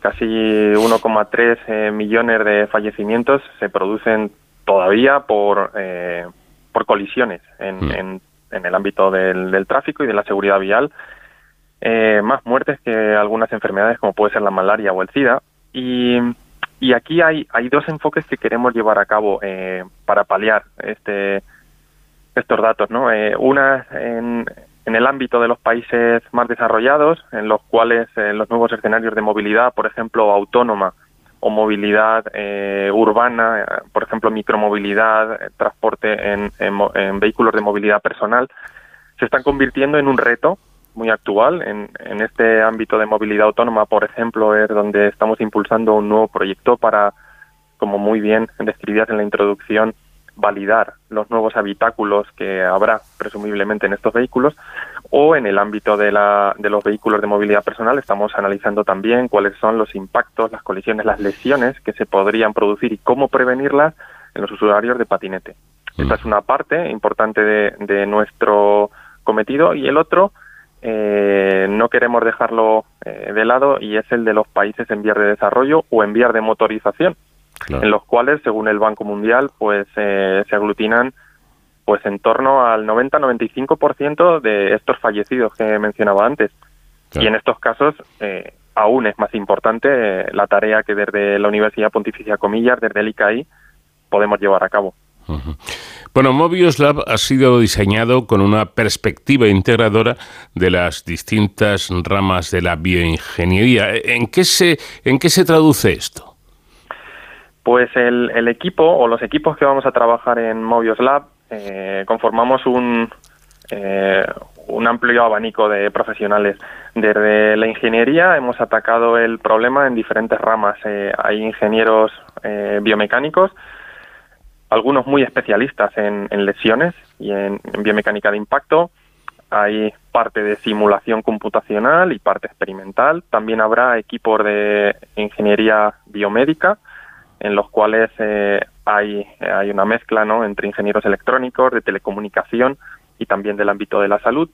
casi 1,3 eh, millones de fallecimientos se producen todavía por, eh, por colisiones en, en, en el ámbito del, del tráfico y de la seguridad vial. eh, más muertes que algunas enfermedades como puede ser la malaria o el SIDA. Y, y aquí hay, hay dos enfoques que queremos llevar a cabo eh, para paliar este, estos datos. ¿no? Eh, una en, en el ámbito de los países más desarrollados, en los cuales los nuevos escenarios de movilidad, por ejemplo, autónoma o movilidad urbana, por ejemplo, micromovilidad, transporte en, en vehículos de movilidad personal, se están convirtiendo en un reto muy actual. En, en este ámbito de movilidad autónoma, por ejemplo, es donde estamos impulsando un nuevo proyecto para, como muy bien describías en la introducción, validar los nuevos habitáculos que habrá presumiblemente en estos vehículos o en el ámbito de, la, de los vehículos de movilidad personal. Estamos analizando también cuáles son los impactos, las colisiones, las lesiones que se podrían producir y cómo prevenirlas en los usuarios de patinete. Esta es una parte importante de, de nuestro cometido. Y el otro eh, no queremos dejarlo eh, de lado y es el de los países en vías de desarrollo o en vías de motorización, en los cuales, según el Banco Mundial, pues eh, se aglutinan pues en torno al 90-95% de estos fallecidos que mencionaba antes. Y en estos casos eh, aún es más importante la tarea que desde la Universidad Pontificia Comillas, desde el ICAI, podemos llevar a cabo. Bueno, Mobius Lab ha sido diseñado con una perspectiva integradora de las distintas ramas de la bioingeniería. ¿En qué se, en qué se traduce esto? Pues el, equipo o los equipos que vamos a trabajar en Mobius Lab eh, conformamos un, eh, un amplio abanico de profesionales. Desde la ingeniería hemos atacado el problema en diferentes ramas. Eh, hay ingenieros biomecánicos, algunos muy especialistas en, lesiones y en, biomecánica de impacto. Hay parte de simulación computacional y parte experimental. También habrá equipos de ingeniería biomédica en los cuales eh, hay, hay una mezcla ¿no? entre ingenieros electrónicos, de telecomunicación y también del ámbito de la salud.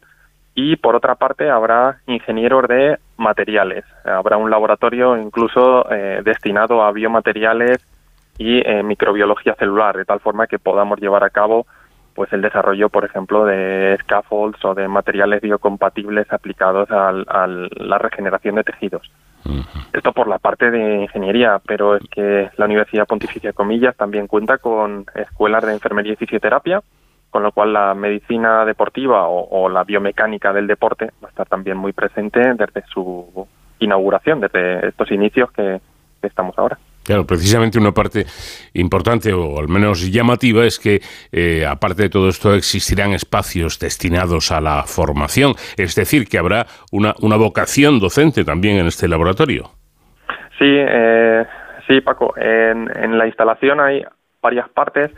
Y por otra parte habrá ingenieros de materiales. Habrá un laboratorio incluso eh, destinado a biomateriales y eh, microbiología celular, de tal forma que podamos llevar a cabo pues el desarrollo, por ejemplo, de scaffolds o de materiales biocompatibles aplicados a la regeneración de tejidos. Esto por la parte de ingeniería, pero es que la Universidad Pontificia Comillas también cuenta con escuelas de enfermería y fisioterapia, con lo cual la medicina deportiva o, la biomecánica del deporte va a estar también muy presente desde su inauguración, desde estos inicios que estamos ahora. Claro, precisamente una parte importante o al menos llamativa es que eh, aparte de todo esto existirán espacios destinados a la formación, es decir, que habrá una, una vocación docente también en este laboratorio. Sí, eh, sí, Paco. En, en la instalación hay varias partes.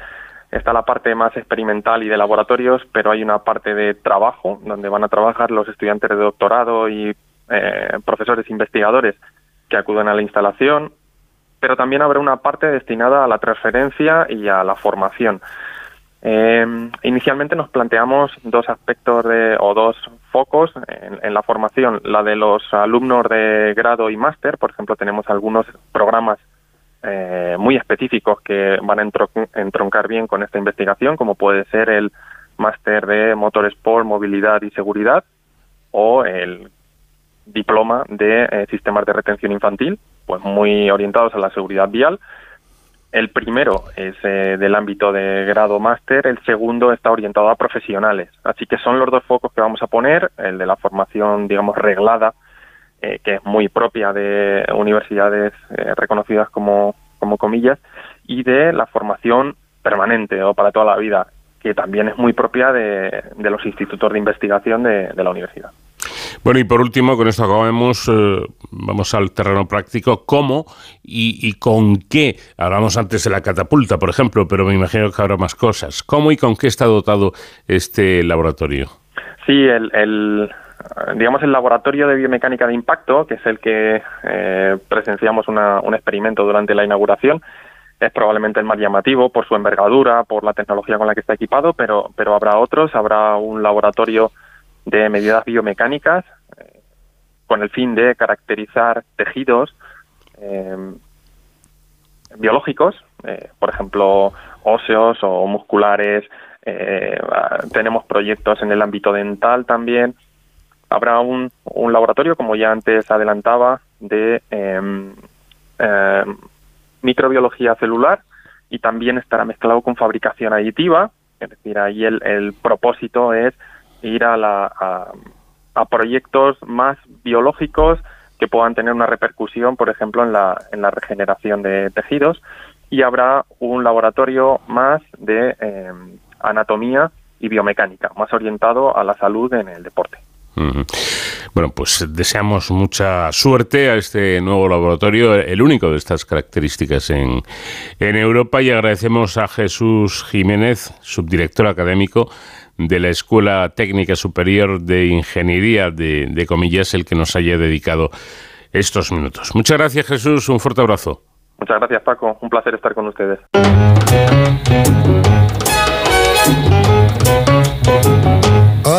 Está la parte más experimental y de laboratorios, pero hay una parte de trabajo donde van a trabajar los estudiantes de doctorado y eh, profesores investigadores que acuden a la instalación pero también habrá una parte destinada a la transferencia y a la formación. Eh, inicialmente nos planteamos dos aspectos de, o dos focos en, la formación, la de los alumnos de grado y máster, por ejemplo, tenemos algunos programas eh, muy específicos que van a entroncar bien con esta investigación, como puede ser el máster de motor sport, movilidad y seguridad o el diploma de eh, sistemas de retención infantil, pues muy orientados a la seguridad vial. El primero es eh, del ámbito de grado máster, el segundo está orientado a profesionales. Así que son los dos focos que vamos a poner, el de la formación, digamos, reglada, eh, que es muy propia de universidades reconocidas como, como comillas, y de la formación permanente o para toda la vida, que también es muy propia de, de los institutos de investigación de, de la universidad. Bueno, y por último, con esto acabamos, eh, vamos al terreno práctico, ¿cómo y, con qué? Hablamos antes de la catapulta, por ejemplo, pero me imagino que habrá más cosas. ¿Cómo y con qué está dotado este laboratorio? Sí, el, digamos el laboratorio de biomecánica de impacto, que es el que eh, presenciamos un experimento durante la inauguración, es probablemente el más llamativo por su envergadura, por la tecnología con la que está equipado, pero, pero habrá otros, habrá un laboratorio de medidas biomecánicas eh, con el fin de caracterizar tejidos eh, biológicos, eh, por ejemplo, óseos o musculares. tenemos proyectos en el ámbito dental también. Habrá un, un laboratorio, como ya antes adelantaba, de microbiología celular y también estará mezclado con fabricación aditiva. Es decir, ahí el, el propósito es ir a, la, a, proyectos más biológicos que puedan tener una repercusión, por ejemplo, en la, en la regeneración de tejidos. Y habrá un laboratorio más de em, anatomía y biomecánica, más orientado a la salud en el deporte. Bueno, pues deseamos mucha suerte a este nuevo laboratorio, el único de estas características en, en Europa, y agradecemos a Jesús Jiménez, subdirector académico de la Escuela Técnica Superior de Ingeniería de, de Comillas, el que nos haya dedicado estos minutos. Muchas gracias, Jesús. Un fuerte abrazo. Muchas gracias, Paco. Un placer estar con ustedes.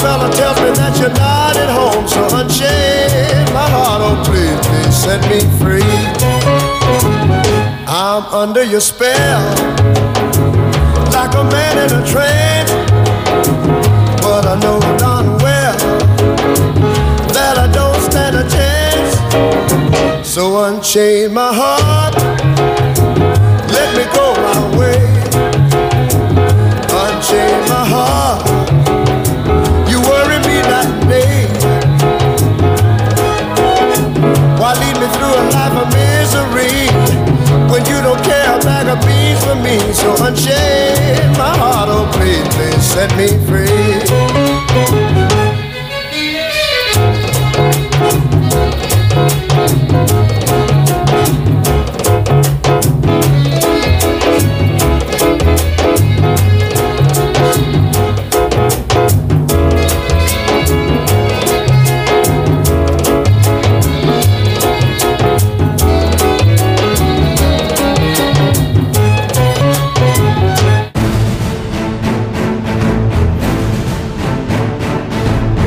fella tells me that you're not at home. So unchain my heart, oh please, please set me free. I'm under your spell, like a man in a trance. But I know darn well that I don't stand a chance. So unchain my heart, me? So unchain my heart, oh please, please set me free.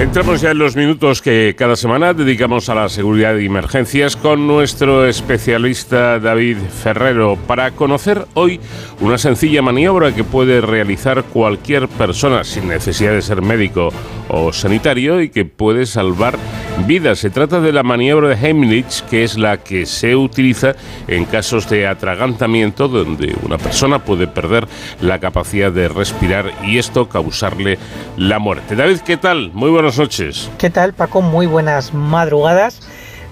Entramos ya en los minutos que cada semana dedicamos a la seguridad y emergencias con nuestro especialista David Ferrero para conocer hoy una sencilla maniobra que puede realizar cualquier persona sin necesidad de ser médico o sanitario y que puede salvar vidas. Se trata de la maniobra de Heimlich, que es la que se utiliza en casos de atragantamiento donde una persona puede perder la capacidad de respirar y esto causarle la muerte. David, ¿qué tal? Muy buenas ¿Qué tal, Paco? Muy buenas madrugadas.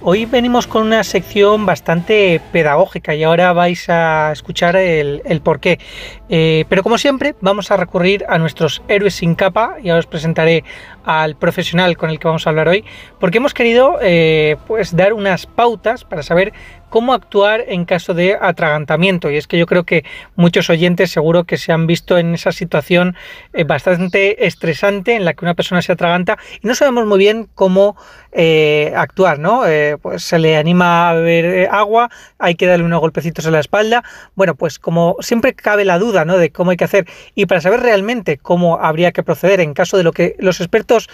Hoy venimos con una sección bastante pedagógica y ahora vais a escuchar el, el porqué. Eh, pero como siempre, vamos a recurrir a nuestros héroes sin capa y ahora os presentaré al profesional con el que vamos a hablar hoy, porque hemos querido eh, pues dar unas pautas para saber cómo actuar en caso de atragantamiento. Y es que yo creo que muchos oyentes seguro que se han visto en esa situación eh, bastante estresante en la que una persona se atraganta y no sabemos muy bien cómo eh, actuar, ¿no? Eh, pues se le anima a beber agua, hay que darle unos golpecitos en la espalda. Bueno, pues como siempre cabe la duda, ¿no? De cómo hay que hacer y para saber realmente cómo habría que proceder en caso de lo que los expertos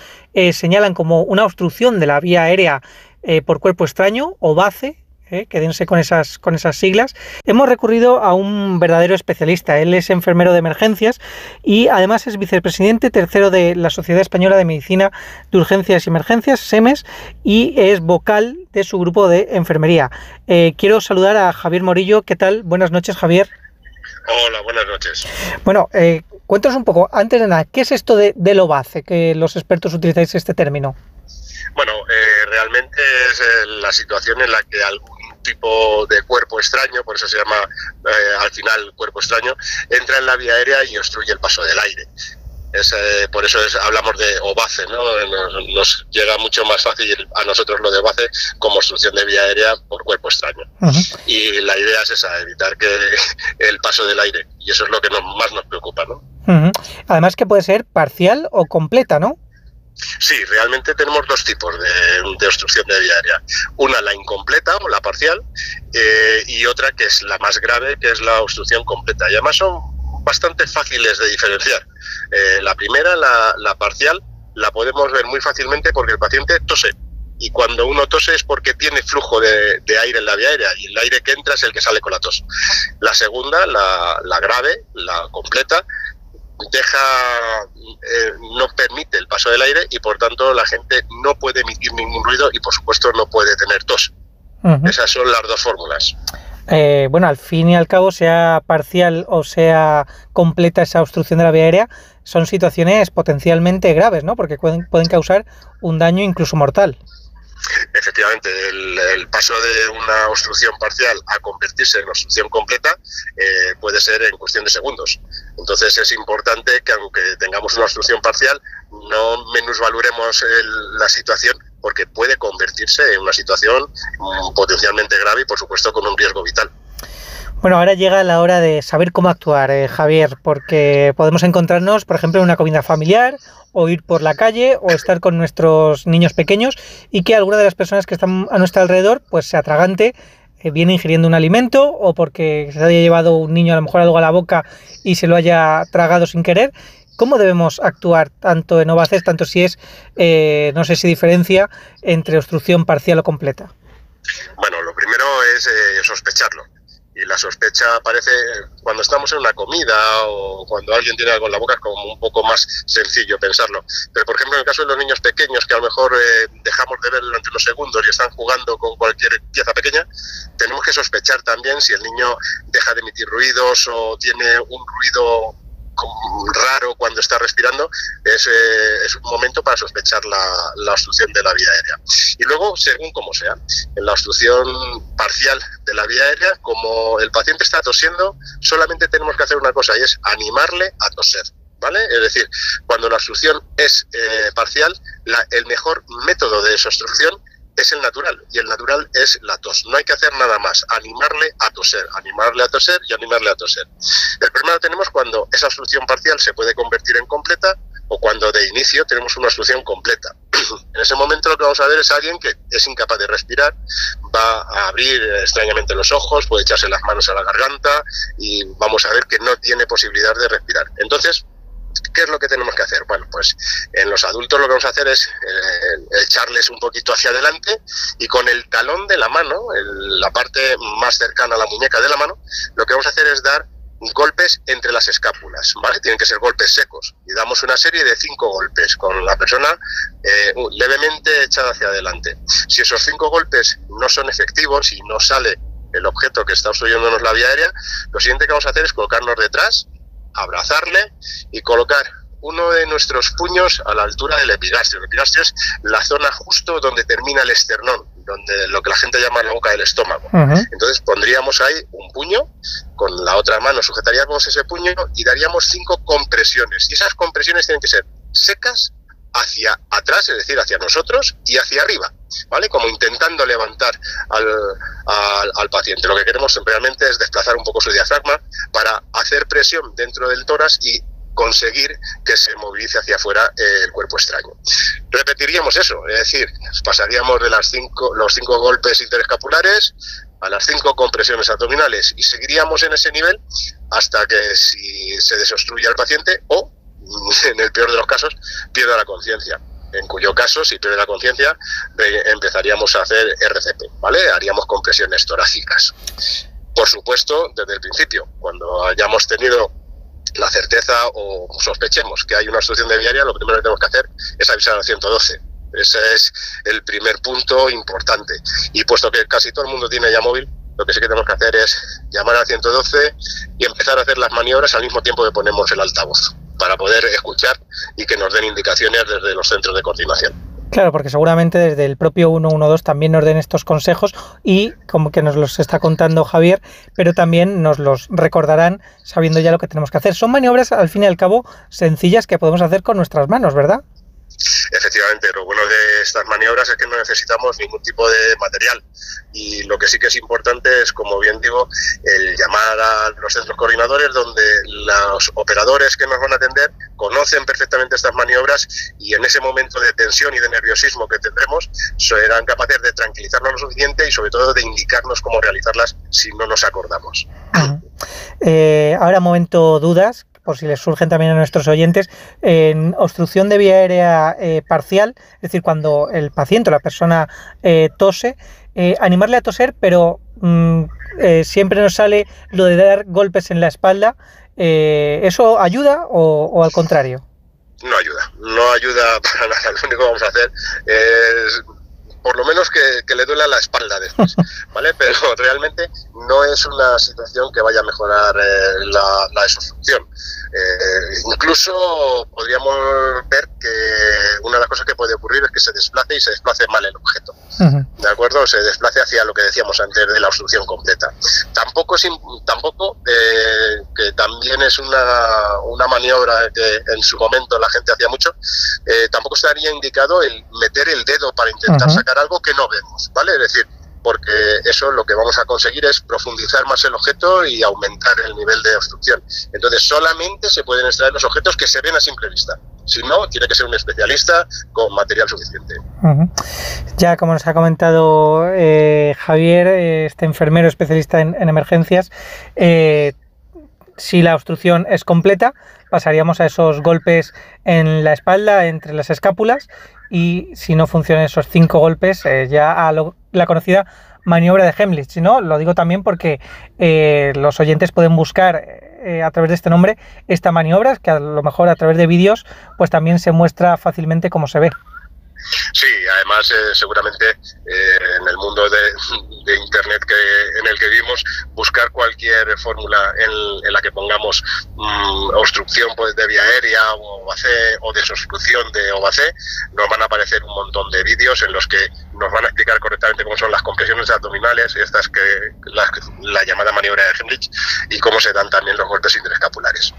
señalan como una obstrucción de la vía aérea por cuerpo extraño o BACE, ¿eh? quédense con esas, con esas siglas, hemos recurrido a un verdadero especialista. Él es enfermero de emergencias y además es vicepresidente tercero de la Sociedad Española de Medicina de Urgencias y Emergencias, SEMES, y es vocal de su grupo de enfermería. Eh, quiero saludar a Javier Morillo. ¿Qué tal? Buenas noches, Javier. Hola, buenas noches. Bueno, eh, cuéntanos un poco, antes de nada, ¿qué es esto de, de LOBACE, que los expertos utilizáis este término? Bueno, eh, realmente es la situación en la que algún tipo de cuerpo extraño, por eso se llama eh, al final cuerpo extraño, entra en la vía aérea y obstruye el paso del aire. Es, eh, por eso es- hablamos de OBACE, ¿no? Nos, nos llega mucho más fácil a nosotros lo de OBACE como obstrucción de vía aérea por cuerpo extraño. Y la idea es esa, evitar que el paso del aire. Y eso es lo que nos- más nos preocupa, ¿no? Además que puede ser parcial o completa, ¿no? Sí, realmente tenemos dos tipos de, obstrucción de vía aérea. Una, la incompleta o la parcial, eh, y otra que es la más grave, que es la obstrucción completa. Y además son bastante fáciles de diferenciar. Eh, la primera, la, parcial, la podemos ver muy fácilmente porque el paciente tose. Y cuando uno tose es porque tiene flujo de, aire en la vía aérea y el aire que entra es el que sale con la tos. La segunda, la grave, la completa, deja eh, no permite el paso del aire y por tanto la gente no puede emitir ningún ruido y por supuesto no puede tener tos. Esas son las dos fórmulas. Eh, bueno, al fin y al cabo, sea parcial o sea completa esa obstrucción de la vía aérea, son situaciones potencialmente graves, ¿no? Porque pueden, pueden causar un daño incluso mortal. Efectivamente, el, el paso de una obstrucción parcial a convertirse en obstrucción completa eh, puede ser en cuestión de segundos. Entonces es importante que aunque tengamos una obstrucción parcial, no menusvaloremos el- la situación porque puede convertirse en una situación mm, potencialmente grave y por supuesto con un riesgo vital. Bueno, ahora llega la hora de saber cómo actuar, eh, Javier, porque podemos encontrarnos, por ejemplo, en una comida familiar, o ir por la calle, o estar con nuestros niños pequeños, y que alguna de las personas que están a nuestro alrededor, pues se atragante, viene ingiriendo un alimento, o porque se haya llevado un niño a lo mejor algo a la boca y se lo haya tragado sin querer. ¿Cómo debemos actuar tanto en OVACES, tanto si es, eh, no sé si diferencia entre obstrucción parcial o completa? Bueno, lo primero es eh, sospecharlo. Y la sospecha aparece cuando estamos en una comida o cuando alguien tiene algo en la boca, es como un poco más sencillo pensarlo. Pero, por ejemplo, en el caso de los niños pequeños, que a lo mejor eh, dejamos de ver durante unos segundos y están jugando con cualquier pieza pequeña, tenemos que sospechar también si el niño deja de emitir ruidos o tiene un ruido raro cuando está respirando, es, eh, es un momento para sospechar la, obstrucción de la vía aérea. Y luego, según como sea, en la obstrucción parcial de la vía aérea, como el paciente está tosiendo, solamente tenemos que hacer una cosa y es animarle a toser. ¿Vale? Es decir, cuando la obstrucción es eh, parcial, el mejor método de esa obstrucción es el natural y el natural es la tos. No hay que hacer nada más, animarle a toser, animarle a toser y animarle a toser. El problema lo tenemos cuando esa obstrucción parcial se puede convertir en completa o cuando de inicio tenemos una obstrucción completa. en ese momento lo que vamos a ver es alguien que es incapaz de respirar, va a abrir extrañamente los ojos, puede echarse las manos a la garganta y vamos a ver que no tiene posibilidad de respirar. Entonces, ¿Qué es lo que tenemos que hacer? Bueno, pues en los adultos lo que vamos a hacer es eh, echarles un poquito hacia adelante y con el talón de la mano, la parte más cercana a la muñeca de la mano, lo que vamos a hacer es dar golpes entre las escápulas, ¿vale? Tienen que ser golpes secos y damos una serie de cinco golpes con la persona eh, levemente echada hacia adelante. Si esos cinco golpes no son efectivos y no sale el objeto que está obstruyéndonos la vía aérea, lo siguiente que vamos a hacer es colocarnos detrás, abrazarle y colocar uno de nuestros puños a la altura del epigastrio. El epigastrio es la zona justo donde termina el esternón, donde lo que la gente llama la boca del estómago. Entonces pondríamos ahí un puño, con la otra mano sujetaríamos ese puño y daríamos cinco compresiones. Y esas compresiones tienen que ser secas hacia atrás, es decir, hacia nosotros y hacia arriba, ¿vale? Como intentando levantar al, al, paciente. Lo que queremos realmente es desplazar un poco su diafragma para hacer presión dentro del tórax y conseguir que se movilice hacia afuera eh, el cuerpo extraño. Repetiríamos eso, es decir, pasaríamos de las cinco, los cinco golpes interescapulares a las cinco compresiones abdominales y seguiríamos en ese nivel hasta que si se desobstruye al paciente o, en el peor de los casos, pierda la conciencia. En cuyo caso, si pierde la conciencia, empezaríamos a hacer RCP, ¿vale? Haríamos compresiones torácicas. Por supuesto, desde el principio, cuando hayamos tenido la certeza o sospechemos que hay una obstrucción de viaria, lo primero que tenemos que hacer es avisar al 112. Ese es el primer punto importante. Y puesto que casi todo el mundo tiene ya móvil, lo que sí que tenemos que hacer es llamar al 112 y empezar a hacer las maniobras al mismo tiempo que ponemos el altavoz, para poder escuchar y que nos den indicaciones desde los centros de coordinación. Claro, porque seguramente desde el propio 112 también nos den estos consejos y como que nos los está contando Javier, pero también nos los recordarán sabiendo ya lo que tenemos que hacer. Son maniobras, al fin y al cabo, sencillas que podemos hacer con nuestras manos, ¿verdad? Efectivamente, lo bueno de estas maniobras es que no necesitamos ningún tipo de material. Y lo que sí que es importante es, como bien digo, el llamar a los centros coordinadores donde los operadores que nos van a atender conocen perfectamente estas maniobras y en ese momento de tensión y de nerviosismo que tendremos serán capaces de tranquilizarnos lo suficiente y sobre todo de indicarnos cómo realizarlas si no nos acordamos. Eh, ahora momento dudas, por si les surgen también a nuestros oyentes, en obstrucción de vía aérea eh, parcial, es decir, cuando el paciente o la persona eh, tose, eh, animarle a toser, pero mm, siempre nos sale lo de dar golpes en la espalda. ¿Eso ayuda o, o al contrario? No ayuda, no ayuda para nada. Lo único que vamos a hacer es por lo menos que, que le duela la espalda después, ¿vale? Pero realmente no es una situación que vaya a mejorar eh, la, la desobstrucción. Eh, incluso podríamos ver que una de las cosas que puede ocurrir es que se desplace y se desplace mal el objeto. ¿De acuerdo? Se desplace hacia lo que decíamos antes de la obstrucción completa. Tampoco es tampoco eh, que también es una, una maniobra que en su momento la gente hacía mucho, tampoco estaría indicado el meter el dedo para intentar sacar algo que no vemos, ¿vale? Es decir, porque eso lo que vamos a conseguir es profundizar más el objeto y aumentar el nivel de obstrucción. Entonces, solamente se pueden extraer los objetos que se ven a simple vista. Si no, tiene que ser un especialista con material suficiente. Ya como nos ha comentado eh, Javier, eh, este enfermero especialista en, en emergencias, eh, si la obstrucción es completa, pasaríamos a esos golpes en la espalda, entre las escápulas, y si no funcionan esos cinco golpes, eh, ya a lo- la conocida maniobra de Hemlich, ¿no? Lo digo también porque eh, los oyentes pueden buscar eh, a través de este nombre esta maniobra, que a lo mejor a través de vídeos, pues también se muestra fácilmente cómo se ve. Sí, además eh, seguramente eh, en el mundo de, Internet que, en el que vivimos, buscar cualquier fórmula en, la que pongamos mm, obstrucción pues, de vía aérea o OAC o de OAC, nos van a aparecer un montón de vídeos en los que nos van a explicar correctamente cómo son las compresiones abdominales, estas que la, la llamada maniobra de Hemlich, y cómo se dan también los golpes interescapulares.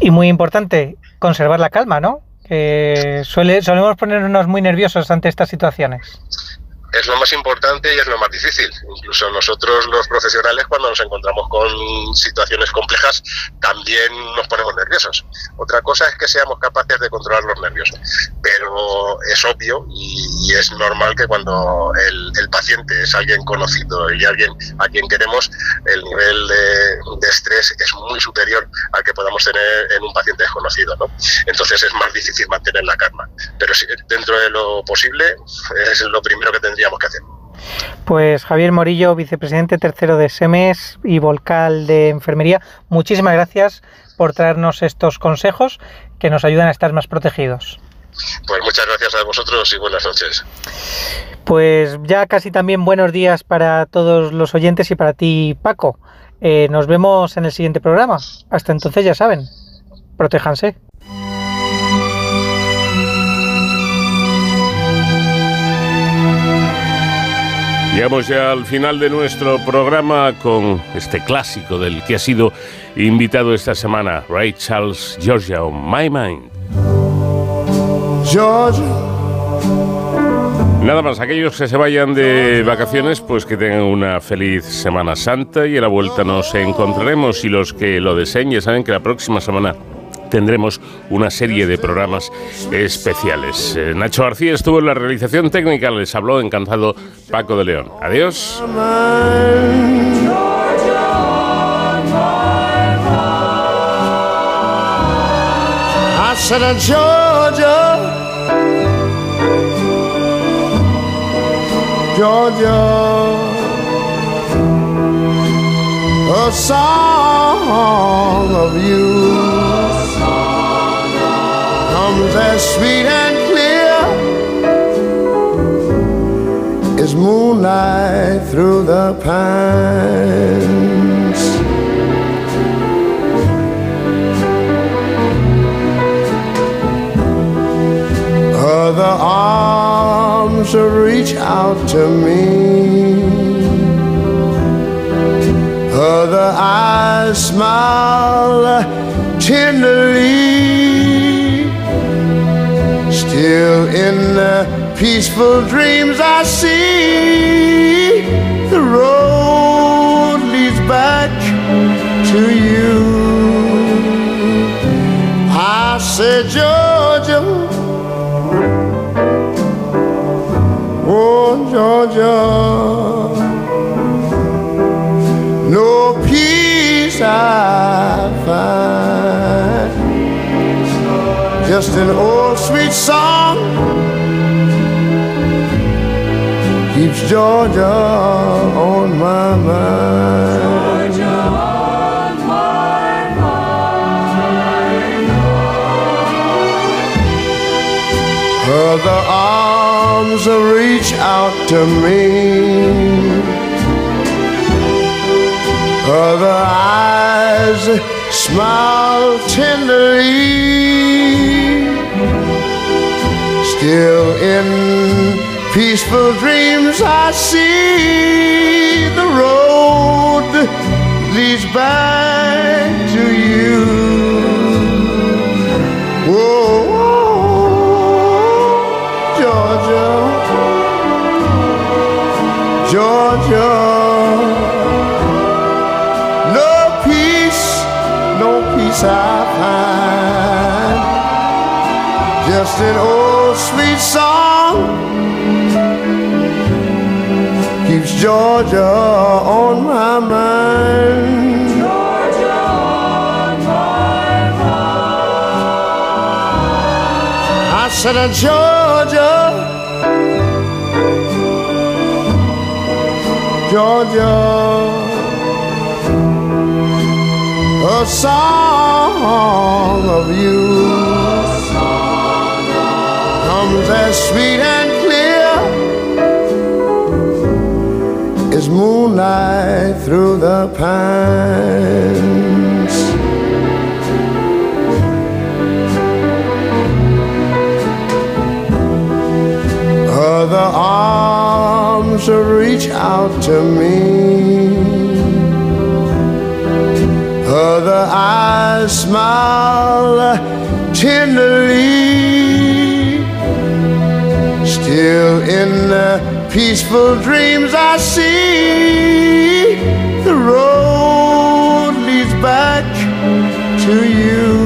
Y muy importante, conservar la calma, ¿no? Que suele, solemos ponernos muy nerviosos ante estas situaciones. Es lo más importante y es lo más difícil. Incluso nosotros los profesionales cuando nos encontramos con situaciones complejas también nos ponemos nerviosos. Otra cosa es que seamos capaces de controlar los nervios. Pero es obvio y, es normal que cuando el, paciente es alguien conocido y alguien a quien queremos, el nivel de, estrés es muy superior al que podamos tener en un paciente desconocido. ¿no? Entonces es más difícil mantener la calma. Pero dentro de lo posible es lo primero que tendríamos que hacer. Pues Javier Morillo, vicepresidente tercero de SEMES y Volcal de Enfermería, muchísimas gracias por traernos estos consejos que nos ayudan a estar más protegidos. Pues muchas gracias a vosotros y buenas noches. Pues ya casi también buenos días para todos los oyentes y para ti, Paco. Eh, nos vemos en el siguiente programa. Hasta entonces ya saben, protéjanse. Llegamos ya al final de nuestro programa con este clásico del que ha sido invitado esta semana, Ray Charles Georgia on My Mind. Georgia. Nada más, aquellos que se vayan de vacaciones, pues que tengan una feliz Semana Santa y a la vuelta nos encontraremos. Y los que lo deseen ya saben que la próxima semana tendremos una serie de programas especiales. Eh, Nacho García estuvo en la realización técnica, les habló encantado Paco de León. Adiós. Comes as sweet and clear as moonlight through the pines. Other arms reach out to me. Other eyes smile tenderly. Still in the peaceful dreams I see the road leads back to you. I said, Georgia, oh Georgia, no peace I find, just an old sweet song keeps Georgia on my mind. Other arms reach out to me. Other eyes smile tenderly. Still in peaceful dreams I see the road leads back to you. Whoa, peace I find. Just an old sweet song keeps Georgia on my mind. Georgia on my mind. I said, Georgia, Georgia, a song of you comes as sweet and clear as moonlight through the pines. Other arms reach out to me. Other eyes smile tenderly. Still in the peaceful dreams I see the road leads back to you.